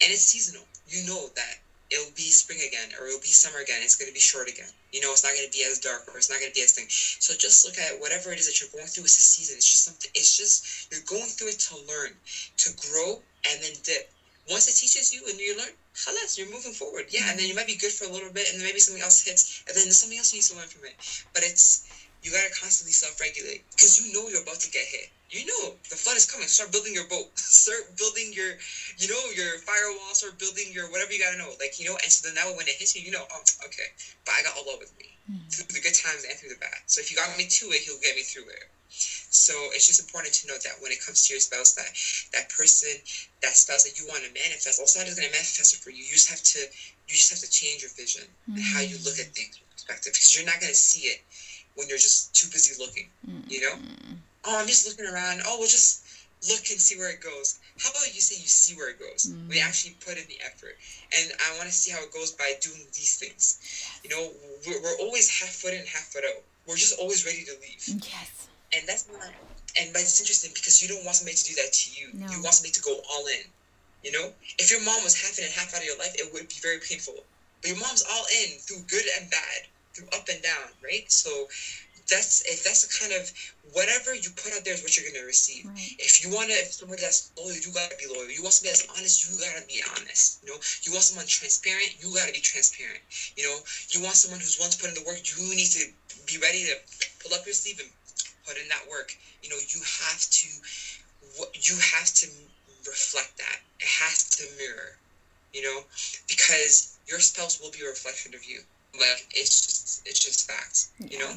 S2: and it's seasonal. You know that it'll be spring again or it'll be summer again. It's going to be short again. You know, it's not going to be as dark or it's not going to be as thing. So just look at whatever it is that you're going through. It's a season. It's just something. It's just you're going through it to learn, to grow, and then dip. Once it teaches you and you learn, halas, you're moving forward. Yeah, and then you might be good for a little bit, and then maybe something else hits, and then there's something else you need to learn from it. But it's you gotta constantly self-regulate because you know you're about to get hit you know the flood is coming. Start building your boat. <laughs> Start building your, you know, your firewall. Start building your whatever you gotta know. Like you know, and so then now when it hits you, you know, oh, okay, but I got Allah with me mm. through the good times and through the bad. So if you got me to it, He'll get me through it. So it's just important to note that when it comes to your spouse, that that person, that spouse that you want to manifest, also not going to manifest it for you. You just have to, you just have to change your vision mm. and how you look at things perspective because you're not going to see it when you're just too busy looking. Mm. You know oh, I'm just looking around. Oh, we'll just look and see where it goes. How about you say you see where it goes? Mm-hmm. We actually put in the effort. And I want to see how it goes by doing these things. You know, we're, we're always half foot in, half foot out. We're just always ready to leave.
S1: Yes.
S2: And that's not and but it's interesting because you don't want somebody to do that to you.
S1: No.
S2: You want somebody to go all in. You know? If your mom was half in and half out of your life, it would be very painful. But your mom's all in through good and bad, up and down, right? So that's if that's the kind of whatever you put out there is what you're gonna receive.
S1: Right.
S2: If you want to, if somebody that's loyal, you gotta be loyal. You want somebody that's honest, you gotta be honest. You know, you want someone transparent, you gotta be transparent. You know, you want someone who's willing to put in the work, you need to be ready to pull up your sleeve and put in that work. You know, you have to, you have to reflect that. It has to mirror. You know, because your spouse will be a reflection of you. Like it's just, it's just facts. You know,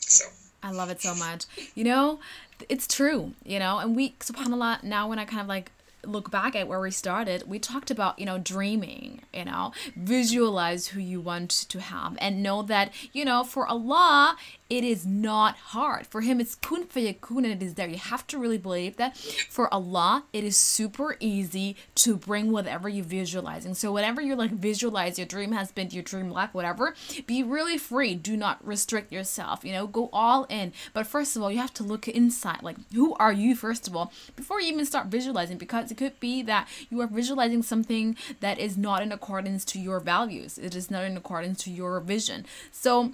S2: so.
S1: I love it so much. You know, it's true, you know, and we, subhanAllah, now when I kind of like look back at where we started, we talked about, you know, dreaming, you know, visualize who you want to have and know that, you know, for Allah, it is not hard. For him, it's kun fayakun and it is there. You have to really believe that for Allah, it is super easy to bring whatever you're visualizing. So whatever you like visualize, your dream has been your dream life, whatever, be really free. Do not restrict yourself, you know, go all in. But first of all, you have to look inside. Like, who are you, first of all, before you even start visualizing? Because it could be that you are visualizing something that is not in accordance to your values. It is not in accordance to your vision. So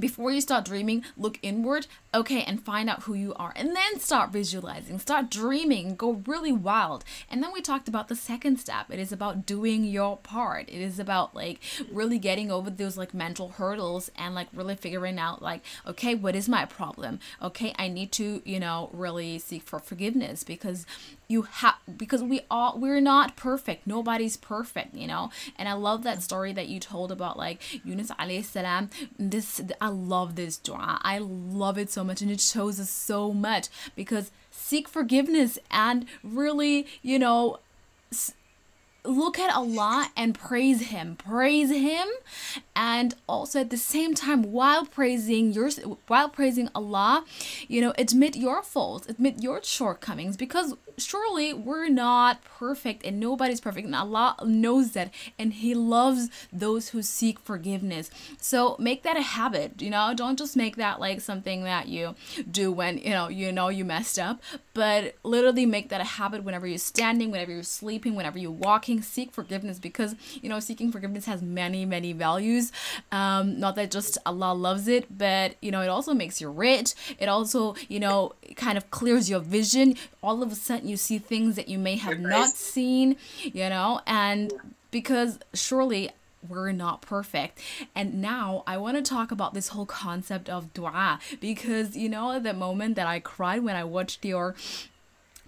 S1: before you start dreaming, look inward, okay, and find out who you are. And then start visualizing, start dreaming, go really wild. And then we talked about the second step. It is about doing your part. It is about like really getting over those like mental hurdles and like really figuring out like, okay, what is my problem? Okay, I need to, you know, really seek for forgiveness because you have because we all we're not perfect. Nobody's perfect you know? And i love that story that you told about like yunus salam. This i love this dua. I love it so much and it shows us so much because seek forgiveness and really you know look at Allah and praise Him. Praise Him, and also at the same time, while praising your, while praising Allah, you know, admit your faults, admit your shortcomings, because surely we're not perfect and nobody's perfect, and Allah knows that, and He loves those who seek forgiveness. So make that a habit. You know, don't just make that like something that you do when you know you know you messed up, but literally make that a habit whenever you're standing, whenever you're sleeping, whenever you're walking seek forgiveness because you know seeking forgiveness has many many values um not that just allah loves it but you know it also makes you rich it also you know kind of clears your vision all of a sudden you see things that you may have not seen you know and because surely we're not perfect. And now I want to talk about this whole concept of dua because you know the moment that I cried when I watched your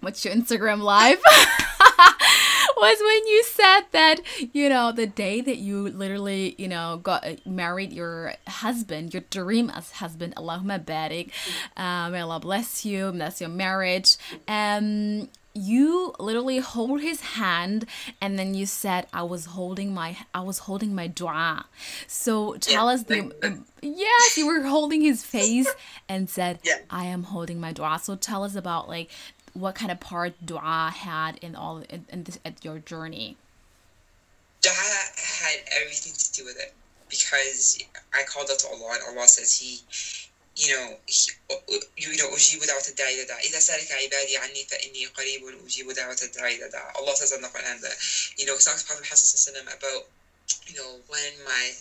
S1: what's your Instagram live? <laughs> was when you said that, you know, the day that you literally, you know, got uh, married your husband, your dream as husband, Allahumma barik, um, may Allah bless you, bless your marriage. Um, you literally hold his hand and then you said i was holding my i was holding my dua so tell yeah, us the um, yes you were holding his face <laughs> and said yeah. i am holding my dua so tell us about like what kind of part dua had in all in, in this at your journey?
S2: Dua had everything to do with it because I called out to Allah and Allah says He, you know, he, you know, أجيب دعوة الداعي إذا إذا سألك عبادي عني فإني قريب أجيب دعوة الداعي إذا دعا. Allah says in the Quran that, you know, He talks to Prophet Muhammad about, you know, when my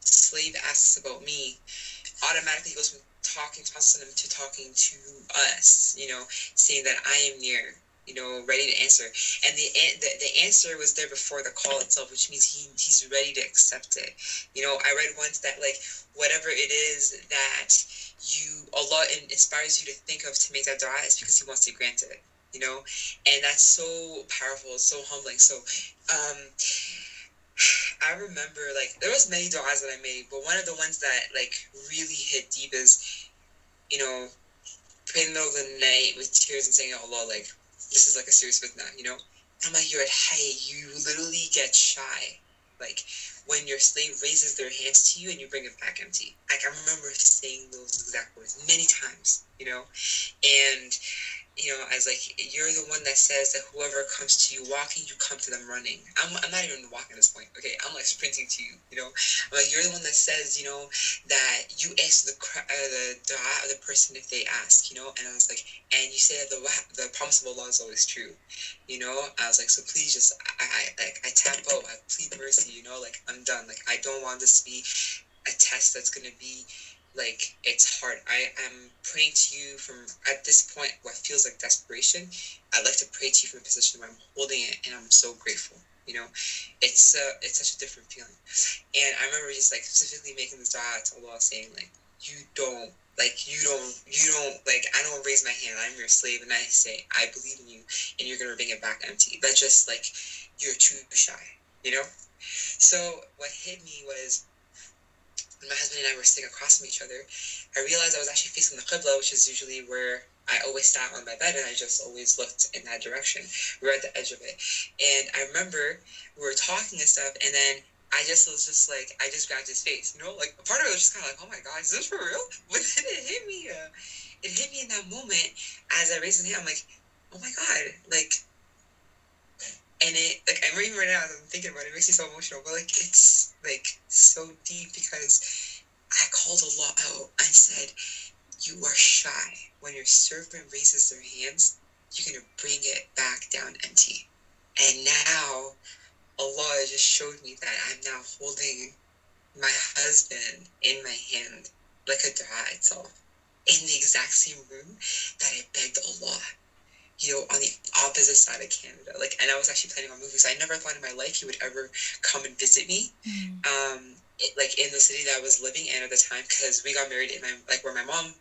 S2: slave asks about me, automatically goes from talking to Hassan to talking to us, you know, saying that I am near, you know, ready to answer. And the, the the answer was there before the call itself, which means he he's ready to accept it. You know, I read once that like whatever it is that you Allah inspires you to think of to make that dua is because He wants to grant it. You know, and that's so powerful, so humbling. So, um, I remember like there was many du'as that I made, but one of the ones that like really hit deep is, you know, praying in the middle of the night with tears and saying, "Oh Allah, like this is like a serious fitna," you know. I'm like, you're at hey, you literally get shy like when your slave raises their hands to you and you bring it back empty. Like I remember saying those exact words many times, you know, and you know, as like you're the one that says that whoever comes to you walking, you come to them running. I'm, I'm not even walking at this point. Okay, I'm like sprinting to you. You know, I'm like you're the one that says, you know, that you ask the uh, the dua of the person if they ask. You know, and I was like, and you say that the the promise of Allah is always true. You know, I was like, so please just I, I like I tap out, I plead mercy. You know, like I'm done. Like I don't want this to be a test that's gonna be like it's hard. I am praying to you from at this point what feels like desperation. I'd like to pray to you from a position where I'm holding it and I'm so grateful. You know, it's uh, it's such a different feeling. And I remember just like specifically making this dua to Allah saying like, you don't like you don't you don't like I don't raise my hand. I'm your slave, and I say I believe in you, and you're gonna bring it back empty. But just like you're too shy. You know. So what hit me was my husband and I were sitting across from each other, I realized I was actually facing the Qibla, which is usually where I always sat on my bed and I just always looked in that direction. We were at the edge of it. And I remember we were talking and stuff, and then I just was just like, I just grabbed his face, you know? Like, part of it was just kind of like, oh my God, is this for real? <laughs> But then it hit me, uh, it hit me in that moment as I raised his hand. I'm like, oh my God, like, and it like I'm even right now as I'm thinking about it, it makes me so emotional. But like it's like so deep because I called Allah out. I said, "You are shy. When your servant raises their hands, you're gonna bring it back down empty." And now, Allah just showed me that I'm now holding my husband in my hand like a dua itself in the exact same room that I begged Allah you know, on the opposite side of Canada. Like, and I was actually planning on moving, so I never thought in my life he would ever come and visit me. Mm. Um, it, like in the city that I was living in at the time, because we got married in my like where my mom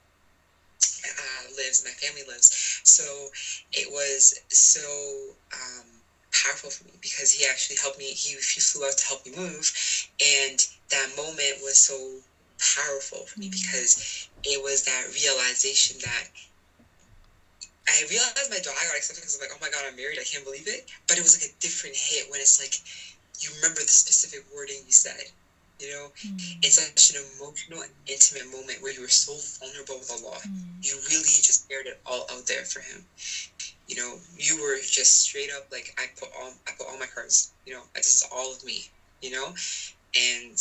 S2: uh, lives, my family lives. So it was so um, powerful for me because he actually helped me. He, he flew out to help me move, and that moment was so powerful for me mm. because it was that realization that I realized my dua got accepted because I'm like, oh my god, I'm married. I can't believe it. But it was like a different hit when it's like you remember the specific wording you said. You know, mm. it's such an emotional and intimate moment where you were so vulnerable with Allah. Mm. You really just aired it all out there for Him. You know, you were just straight up like, I put all, I put all my cards. You know, this is all of me. You know, and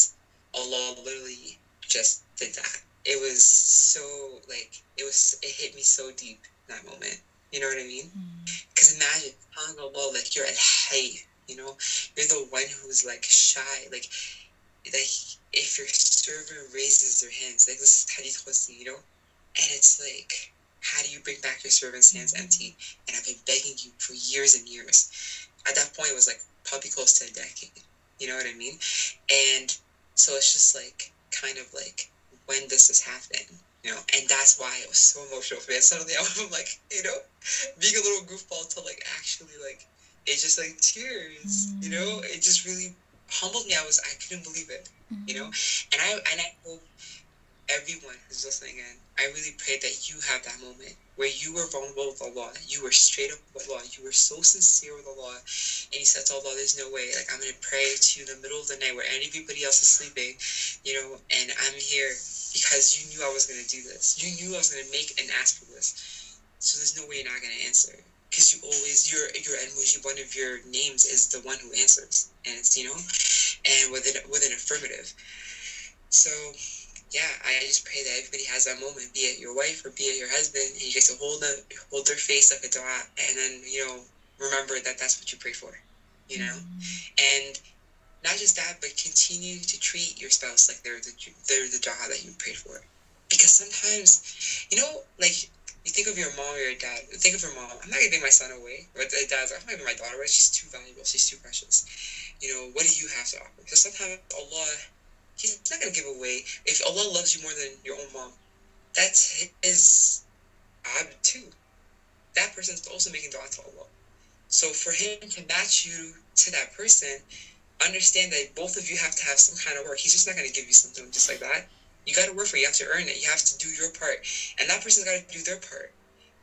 S2: Allah literally just did that. It was so like it was. It hit me so deep that moment. You know what I mean? Because mm. imagine Allah like you're at hay, you know, you're the one who's like shy, like like if your servant raises their hands, like this is hadith qudsi, you know, and it's like how do you bring back your servant's hands mm-hmm. empty? And I've been begging you for years and years. At that point, it was like probably close to a decade. You know what I mean? And so it's just like kind of like when does this happen? You know, and that's why it was so emotional for me. And suddenly I went <laughs> like, you know, being a little goofball to like actually like it just like tears, mm-hmm. you know, it just really humbled me. I was I couldn't believe it, mm-hmm. you know, and I and I hope everyone who's listening in, I really pray that you have that moment where you were vulnerable with Allah, you were straight up with Allah, you were so sincere with Allah, and you said to Allah, "There's no way. Like I'm gonna pray to you in the middle of the night where everybody else is sleeping, you know, and I'm here because you knew I was gonna do this. You knew I was gonna make and ask for this. So there's no way you're not gonna answer." Because you always your your emoji, one of your names is the one who answers, and it's you know, and with an with an affirmative. So yeah, I just pray that everybody has that moment, be it your wife or be it your husband, and you get to hold them, hold their face like a dua, and then you know remember that that's what you pray for, you know, mm-hmm. and not just that, but continue to treat your spouse like they're the they're the dua that you prayed for, because sometimes, you know, like you think of your mom or your dad. Think of your mom. I'm not giving my son away. But the dad's like, I'm not giving my daughter away. She's too valuable. She's too precious. You know, what do you have to offer? Because sometimes Allah He's not going to give away. If Allah loves you more than your own mom, that's his abd too. That person's also making dua to Allah. So for him to match you to that person, understand that both of you have to have some kind of work. He's just not going to give you something just like that. You got to work for it. You have to earn it. You have to do your part. And that person's got to do their part.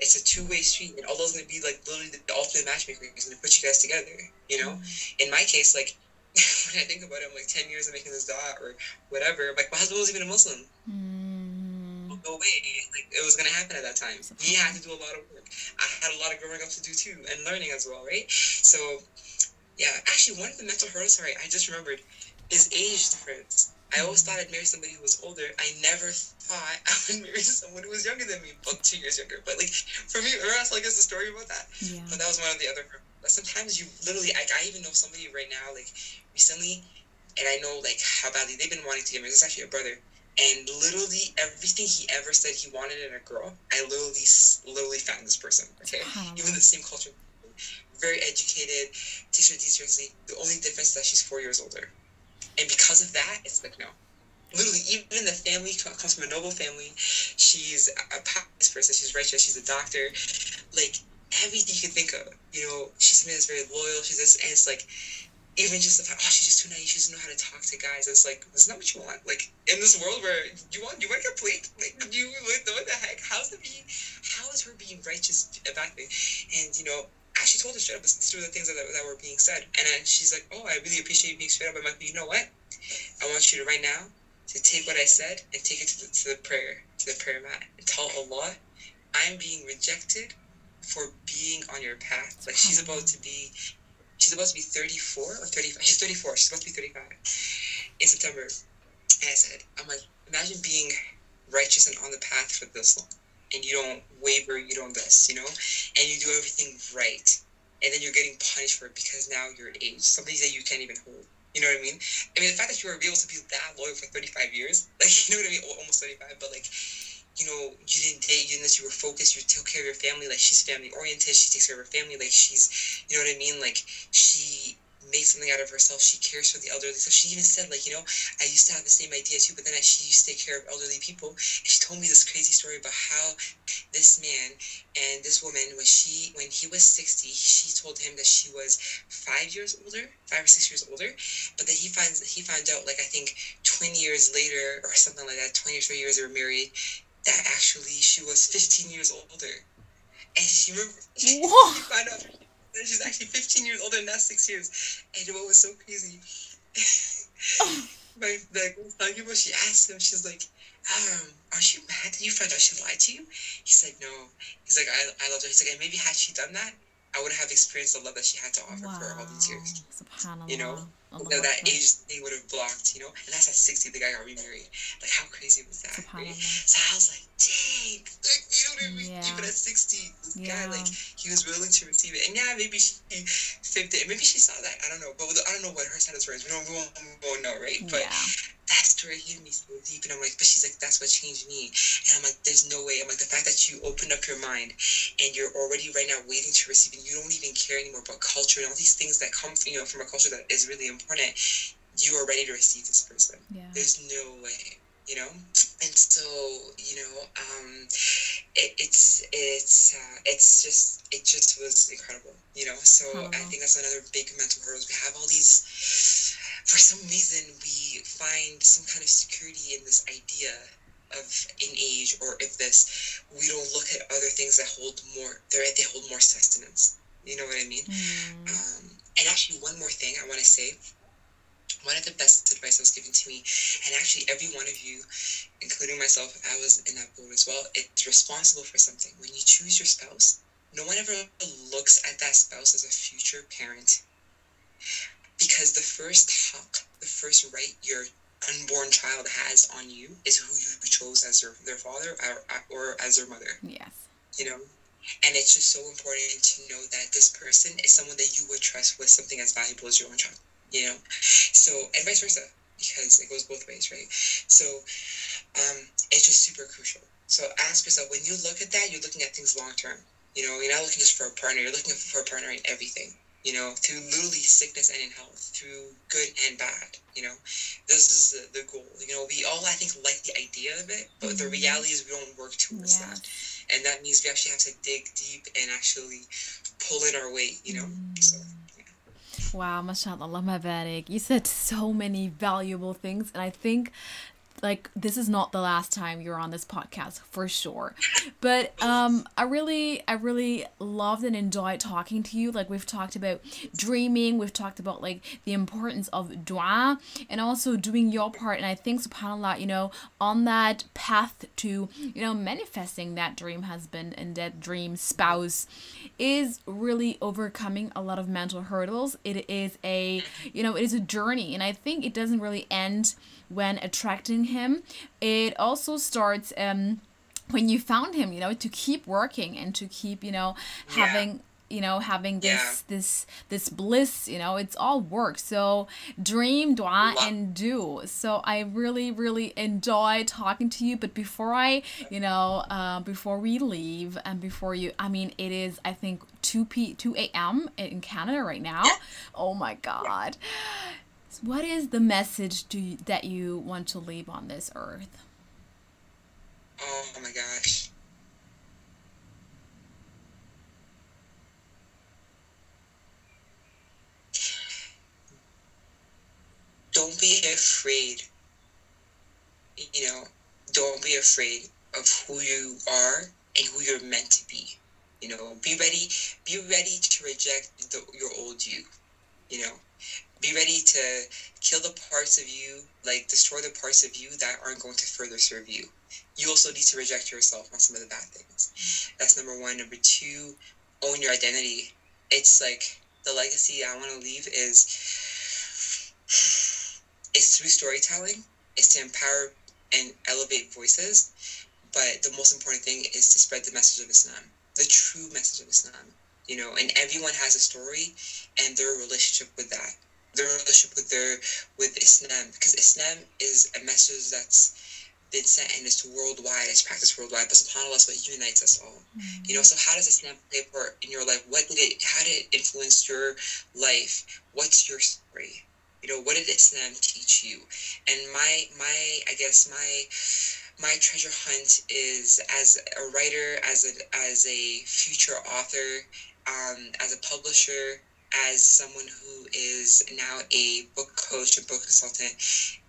S2: It's a two-way street. And Allah's going to be like literally the ultimate matchmaker. He's going to put you guys together, you know? Mm-hmm. In my case, like, <laughs> when I think about it, I'm like 10 years of making this dot or whatever. Like, my husband was even a Muslim.
S1: Mm.
S2: No way. Like, it was going to happen at that time. He had to do a lot of work. I had a lot of growing up to do too and learning as well, right? So, yeah, actually, one of the mental hurdles, sorry, I just remembered, is age difference. I always thought I'd marry somebody who was older. I never thought <laughs> I would marry someone who was younger than me, about two years younger. But like for me, or else like there's a story about that.
S1: Yeah.
S2: But that was one of the other. But sometimes you literally, I, I even know somebody right now, like recently, and I know like how badly they've been wanting to get married. It's actually a brother, and literally everything he ever said he wanted in a girl, I literally, literally found this person. Okay, even the same culture, very educated, takes her seriously. The only difference is that she's four years older, and because of that, it's like no. Literally, even the family comes from a noble family. She's a pious person. She's righteous. She's a doctor. Like everything you can think of. You know, she's somebody that's very loyal. She's this, and it's like, even just the fact, oh, she's just too naive. She doesn't know how to talk to guys. It's like, not what you want. Like in this world where you want, you want to get played. Like you, like, what the heck? How's it being? How is her being righteous back then? And you know, Actually told her straight up. Were the things that, that were being said, and then she's like, oh, I really appreciate you being straight up. I'm like, you know what? I want you to right now to take what I said and take it to the, to the prayer, to the prayer mat, and tell Allah, I'm being rejected for being on your path. Like she's about to be, she's about to be 34 or 35. She's 34. She's about to be 35 in September. And I said, I'm like, imagine being righteous and on the path for this long, and you don't waver, you don't this, you know, and you do everything right, and then you're getting punished for it because now you're age, something that you can't even hold. You know what I mean? I mean, the fact that you were able to be that loyal for 35 years, <laughs> like, you know what I mean? Almost 35, but like, you know, you didn't date, you didn't, you were focused, you took care of your family, like, she's family oriented, she takes care of her family, like, she's, you know what I mean? Like, she made something out of herself, she cares for the elderly. So she even said, like, you know, I used to have the same idea too, but then I, she used to take care of elderly people. And she told me this crazy story about how this man and this woman, when she, when he was 60, she told him that she was five years older, five or six years older, but then he finds, he found out, like, I think 20 years later or something like that, 20 or 30 years they were married, that actually she was 15 years older. And she remember, <laughs> she found out she's actually 15 years older, not six years. And what was so crazy, <laughs> my the people, she asked him, she's like, um, are you mad that you found out she lied to you? He said, no. He's like, I, I loved her. He's like, and maybe had she done that, I would have experienced the love that she had to offer wow. for all these years. You know, you know that age they would have blocked. You know, and that's at sixty. The guy got remarried. Like, how crazy was that? Right? So I was like, dang, like, you know what I mean? Yeah. Even at sixty, this yeah. guy like he was willing to receive it. And yeah, maybe she faked it. Maybe she saw that. I don't know. But I don't know what her status were. We don't, we won't, we won't know, right? But yeah that story hit me so deep. And I'm like, but she's like, that's what changed me. And I'm like, there's no way. I'm like, the fact that you opened up your mind and you're already right now waiting to receive and you don't even care anymore about culture and all these things that come from, you know, from a culture that is really important, you are ready to receive this person.
S1: Yeah.
S2: There's no way. You know, and so you know, um, it, it's it's uh, it's just it just was incredible. You know, so oh. I think that's another big mental hurdle. We have all these for some reason we find some kind of security in this idea of an age or if this we don't look at other things that hold more they they hold more sustenance. You know what i mean? Mm. um, and actually one more thing i want to say. One of the best advice that was given to me and actually every one of you including myself i was in that boat as well it's responsible for something. When you choose your spouse no one ever looks at that spouse as a future parent because the first haq, the first right your unborn child has on you is who you chose as their, their father or, or as their mother.
S1: Yes.
S2: You know? And it's just so important to know that this person is someone that you would trust with something as valuable as your own child. You know? So, and vice versa, because it goes both ways, right? So, um, it's just super crucial. So ask yourself when you look at that, you're looking at things long term. You know, you're not looking just for a partner, you're looking for a partner in everything you know, through literally sickness and in health, through good and bad, you know. This is the, the goal. You know, we all, I think, like the idea of it, but mm-hmm. the reality is we don't work towards that. And that means we actually have to dig deep and actually pull in our weight, you know. Mm-hmm. So,
S1: Wow, mashallah, Allah. You said so many valuable things, and I think like this is not the last time you're on this podcast for sure. But um i really i really loved and enjoyed talking to you. Like we've talked about dreaming we've talked about like the importance of dua and also doing your part. And i think subhanallah you know on that path to you know manifesting that dream husband and that dream spouse is really overcoming a lot of mental hurdles. It is a you know it is a journey. And i think it doesn't really end when attracting him. It also starts um, when you found him, you know, to keep working and to keep, you know, having. Yeah you know having this yeah. this this bliss you know it's all work. So dream dua and do. So i really really enjoy talking to you. But before i you know uh, before we leave and before you i mean it is i think 2 p 2 a.m in canada right now. Oh my god what is the message do you, that you want to leave on this earth?
S2: Oh my gosh. Don't be afraid. You know, don't be afraid of who you are and who you're meant to be. You know, be ready. Be ready to reject the, your old you. You know, be ready to kill the parts of you, like destroy the parts of you that aren't going to further serve you. You also need to reject yourself on some of the bad things. That's number one. Number two, own your identity. It's like the legacy I want to leave is it's through storytelling. It's to empower and elevate voices. But the most important thing is to spread the message of Islam, the true message of Islam. You know, and everyone has a story and their relationship with that with with Islam because Islam is a message that's been sent and it's worldwide, it's practiced worldwide, but subhanAllah is what unites us all. Mm-hmm. You know, so how does Islam play a part in your life? What did it how did it influence your life? What's your story? You know, what did Islam teach you? And my my I guess my my treasure hunt is as a writer, as a as a future author, um, as a publisher, as someone who is now a book coach, a book consultant,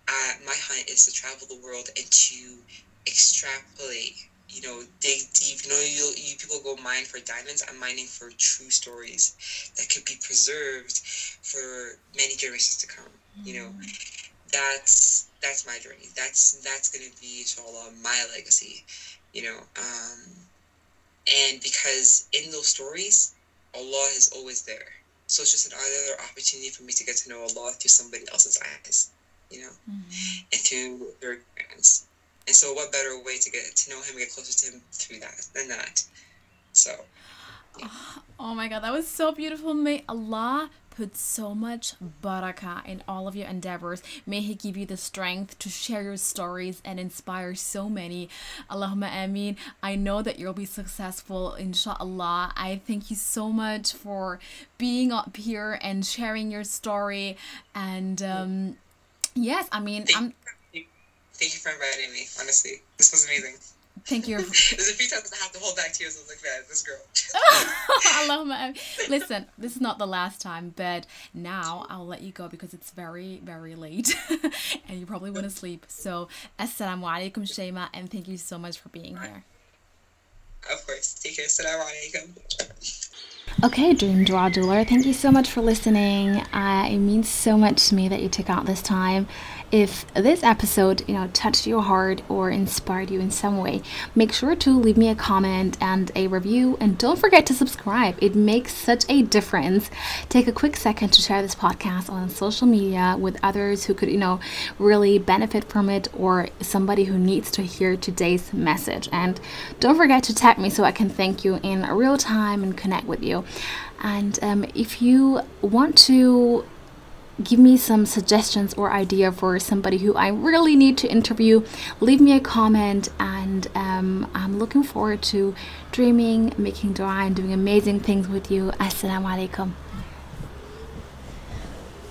S2: uh, my hunt is to travel the world and to extrapolate, you know, dig deep. You know, you, you people go mine for diamonds. I'm mining for true stories that could be preserved for many generations to come. You know, mm. that's that's my journey. That's that's gonna be inshallah my legacy. You know, um, and because in those stories, Allah is always there so it's just another opportunity for me to get to know Allah through somebody else's eyes, you know, mm-hmm. and through their experience. And so, what better way to get to know Him, get closer to Him through that than that? So.
S1: Yeah. <gasps> Oh my God, that was so beautiful. May Allah put so much barakah in all of your endeavors. May He give you the strength to share your stories and inspire so many. Allahumma ameen. I know that you'll be successful, inshallah. I thank you so much for being up here and sharing your story. And um, yes, I mean,
S2: I'm. Thank you for inviting me. Honestly, this was amazing.
S1: Thank you. <laughs>
S2: There's a few times I have to hold back tears. I was like, man, this girl. <laughs>
S1: Allahumma. <laughs> Listen, this is not the last time, but now I'll let you go because it's very, very late and you probably want to sleep. So, Assalamu alaikum, Shaima, and thank you so much for being here.
S2: Of course. Take care. Assalamu alaikum.
S1: Okay, Dream Dua Doer, thank you so much for listening. Uh, it means so much to me that you took out this time if this episode, you know, touched your heart or inspired you in some way, make sure to leave me a comment and a review and don't forget to subscribe. It makes such a difference. Take a quick second to share this podcast on social media with others who could, you know, really benefit from it or somebody who needs to hear today's message. And don't forget to tag me so I can thank you in real time and connect with you. And um, if you want to give me some suggestions or idea for somebody who I really need to interview, leave me a comment. And um, I'm looking forward to dreaming, making dua, and doing amazing things with you. Assalamu alaikum.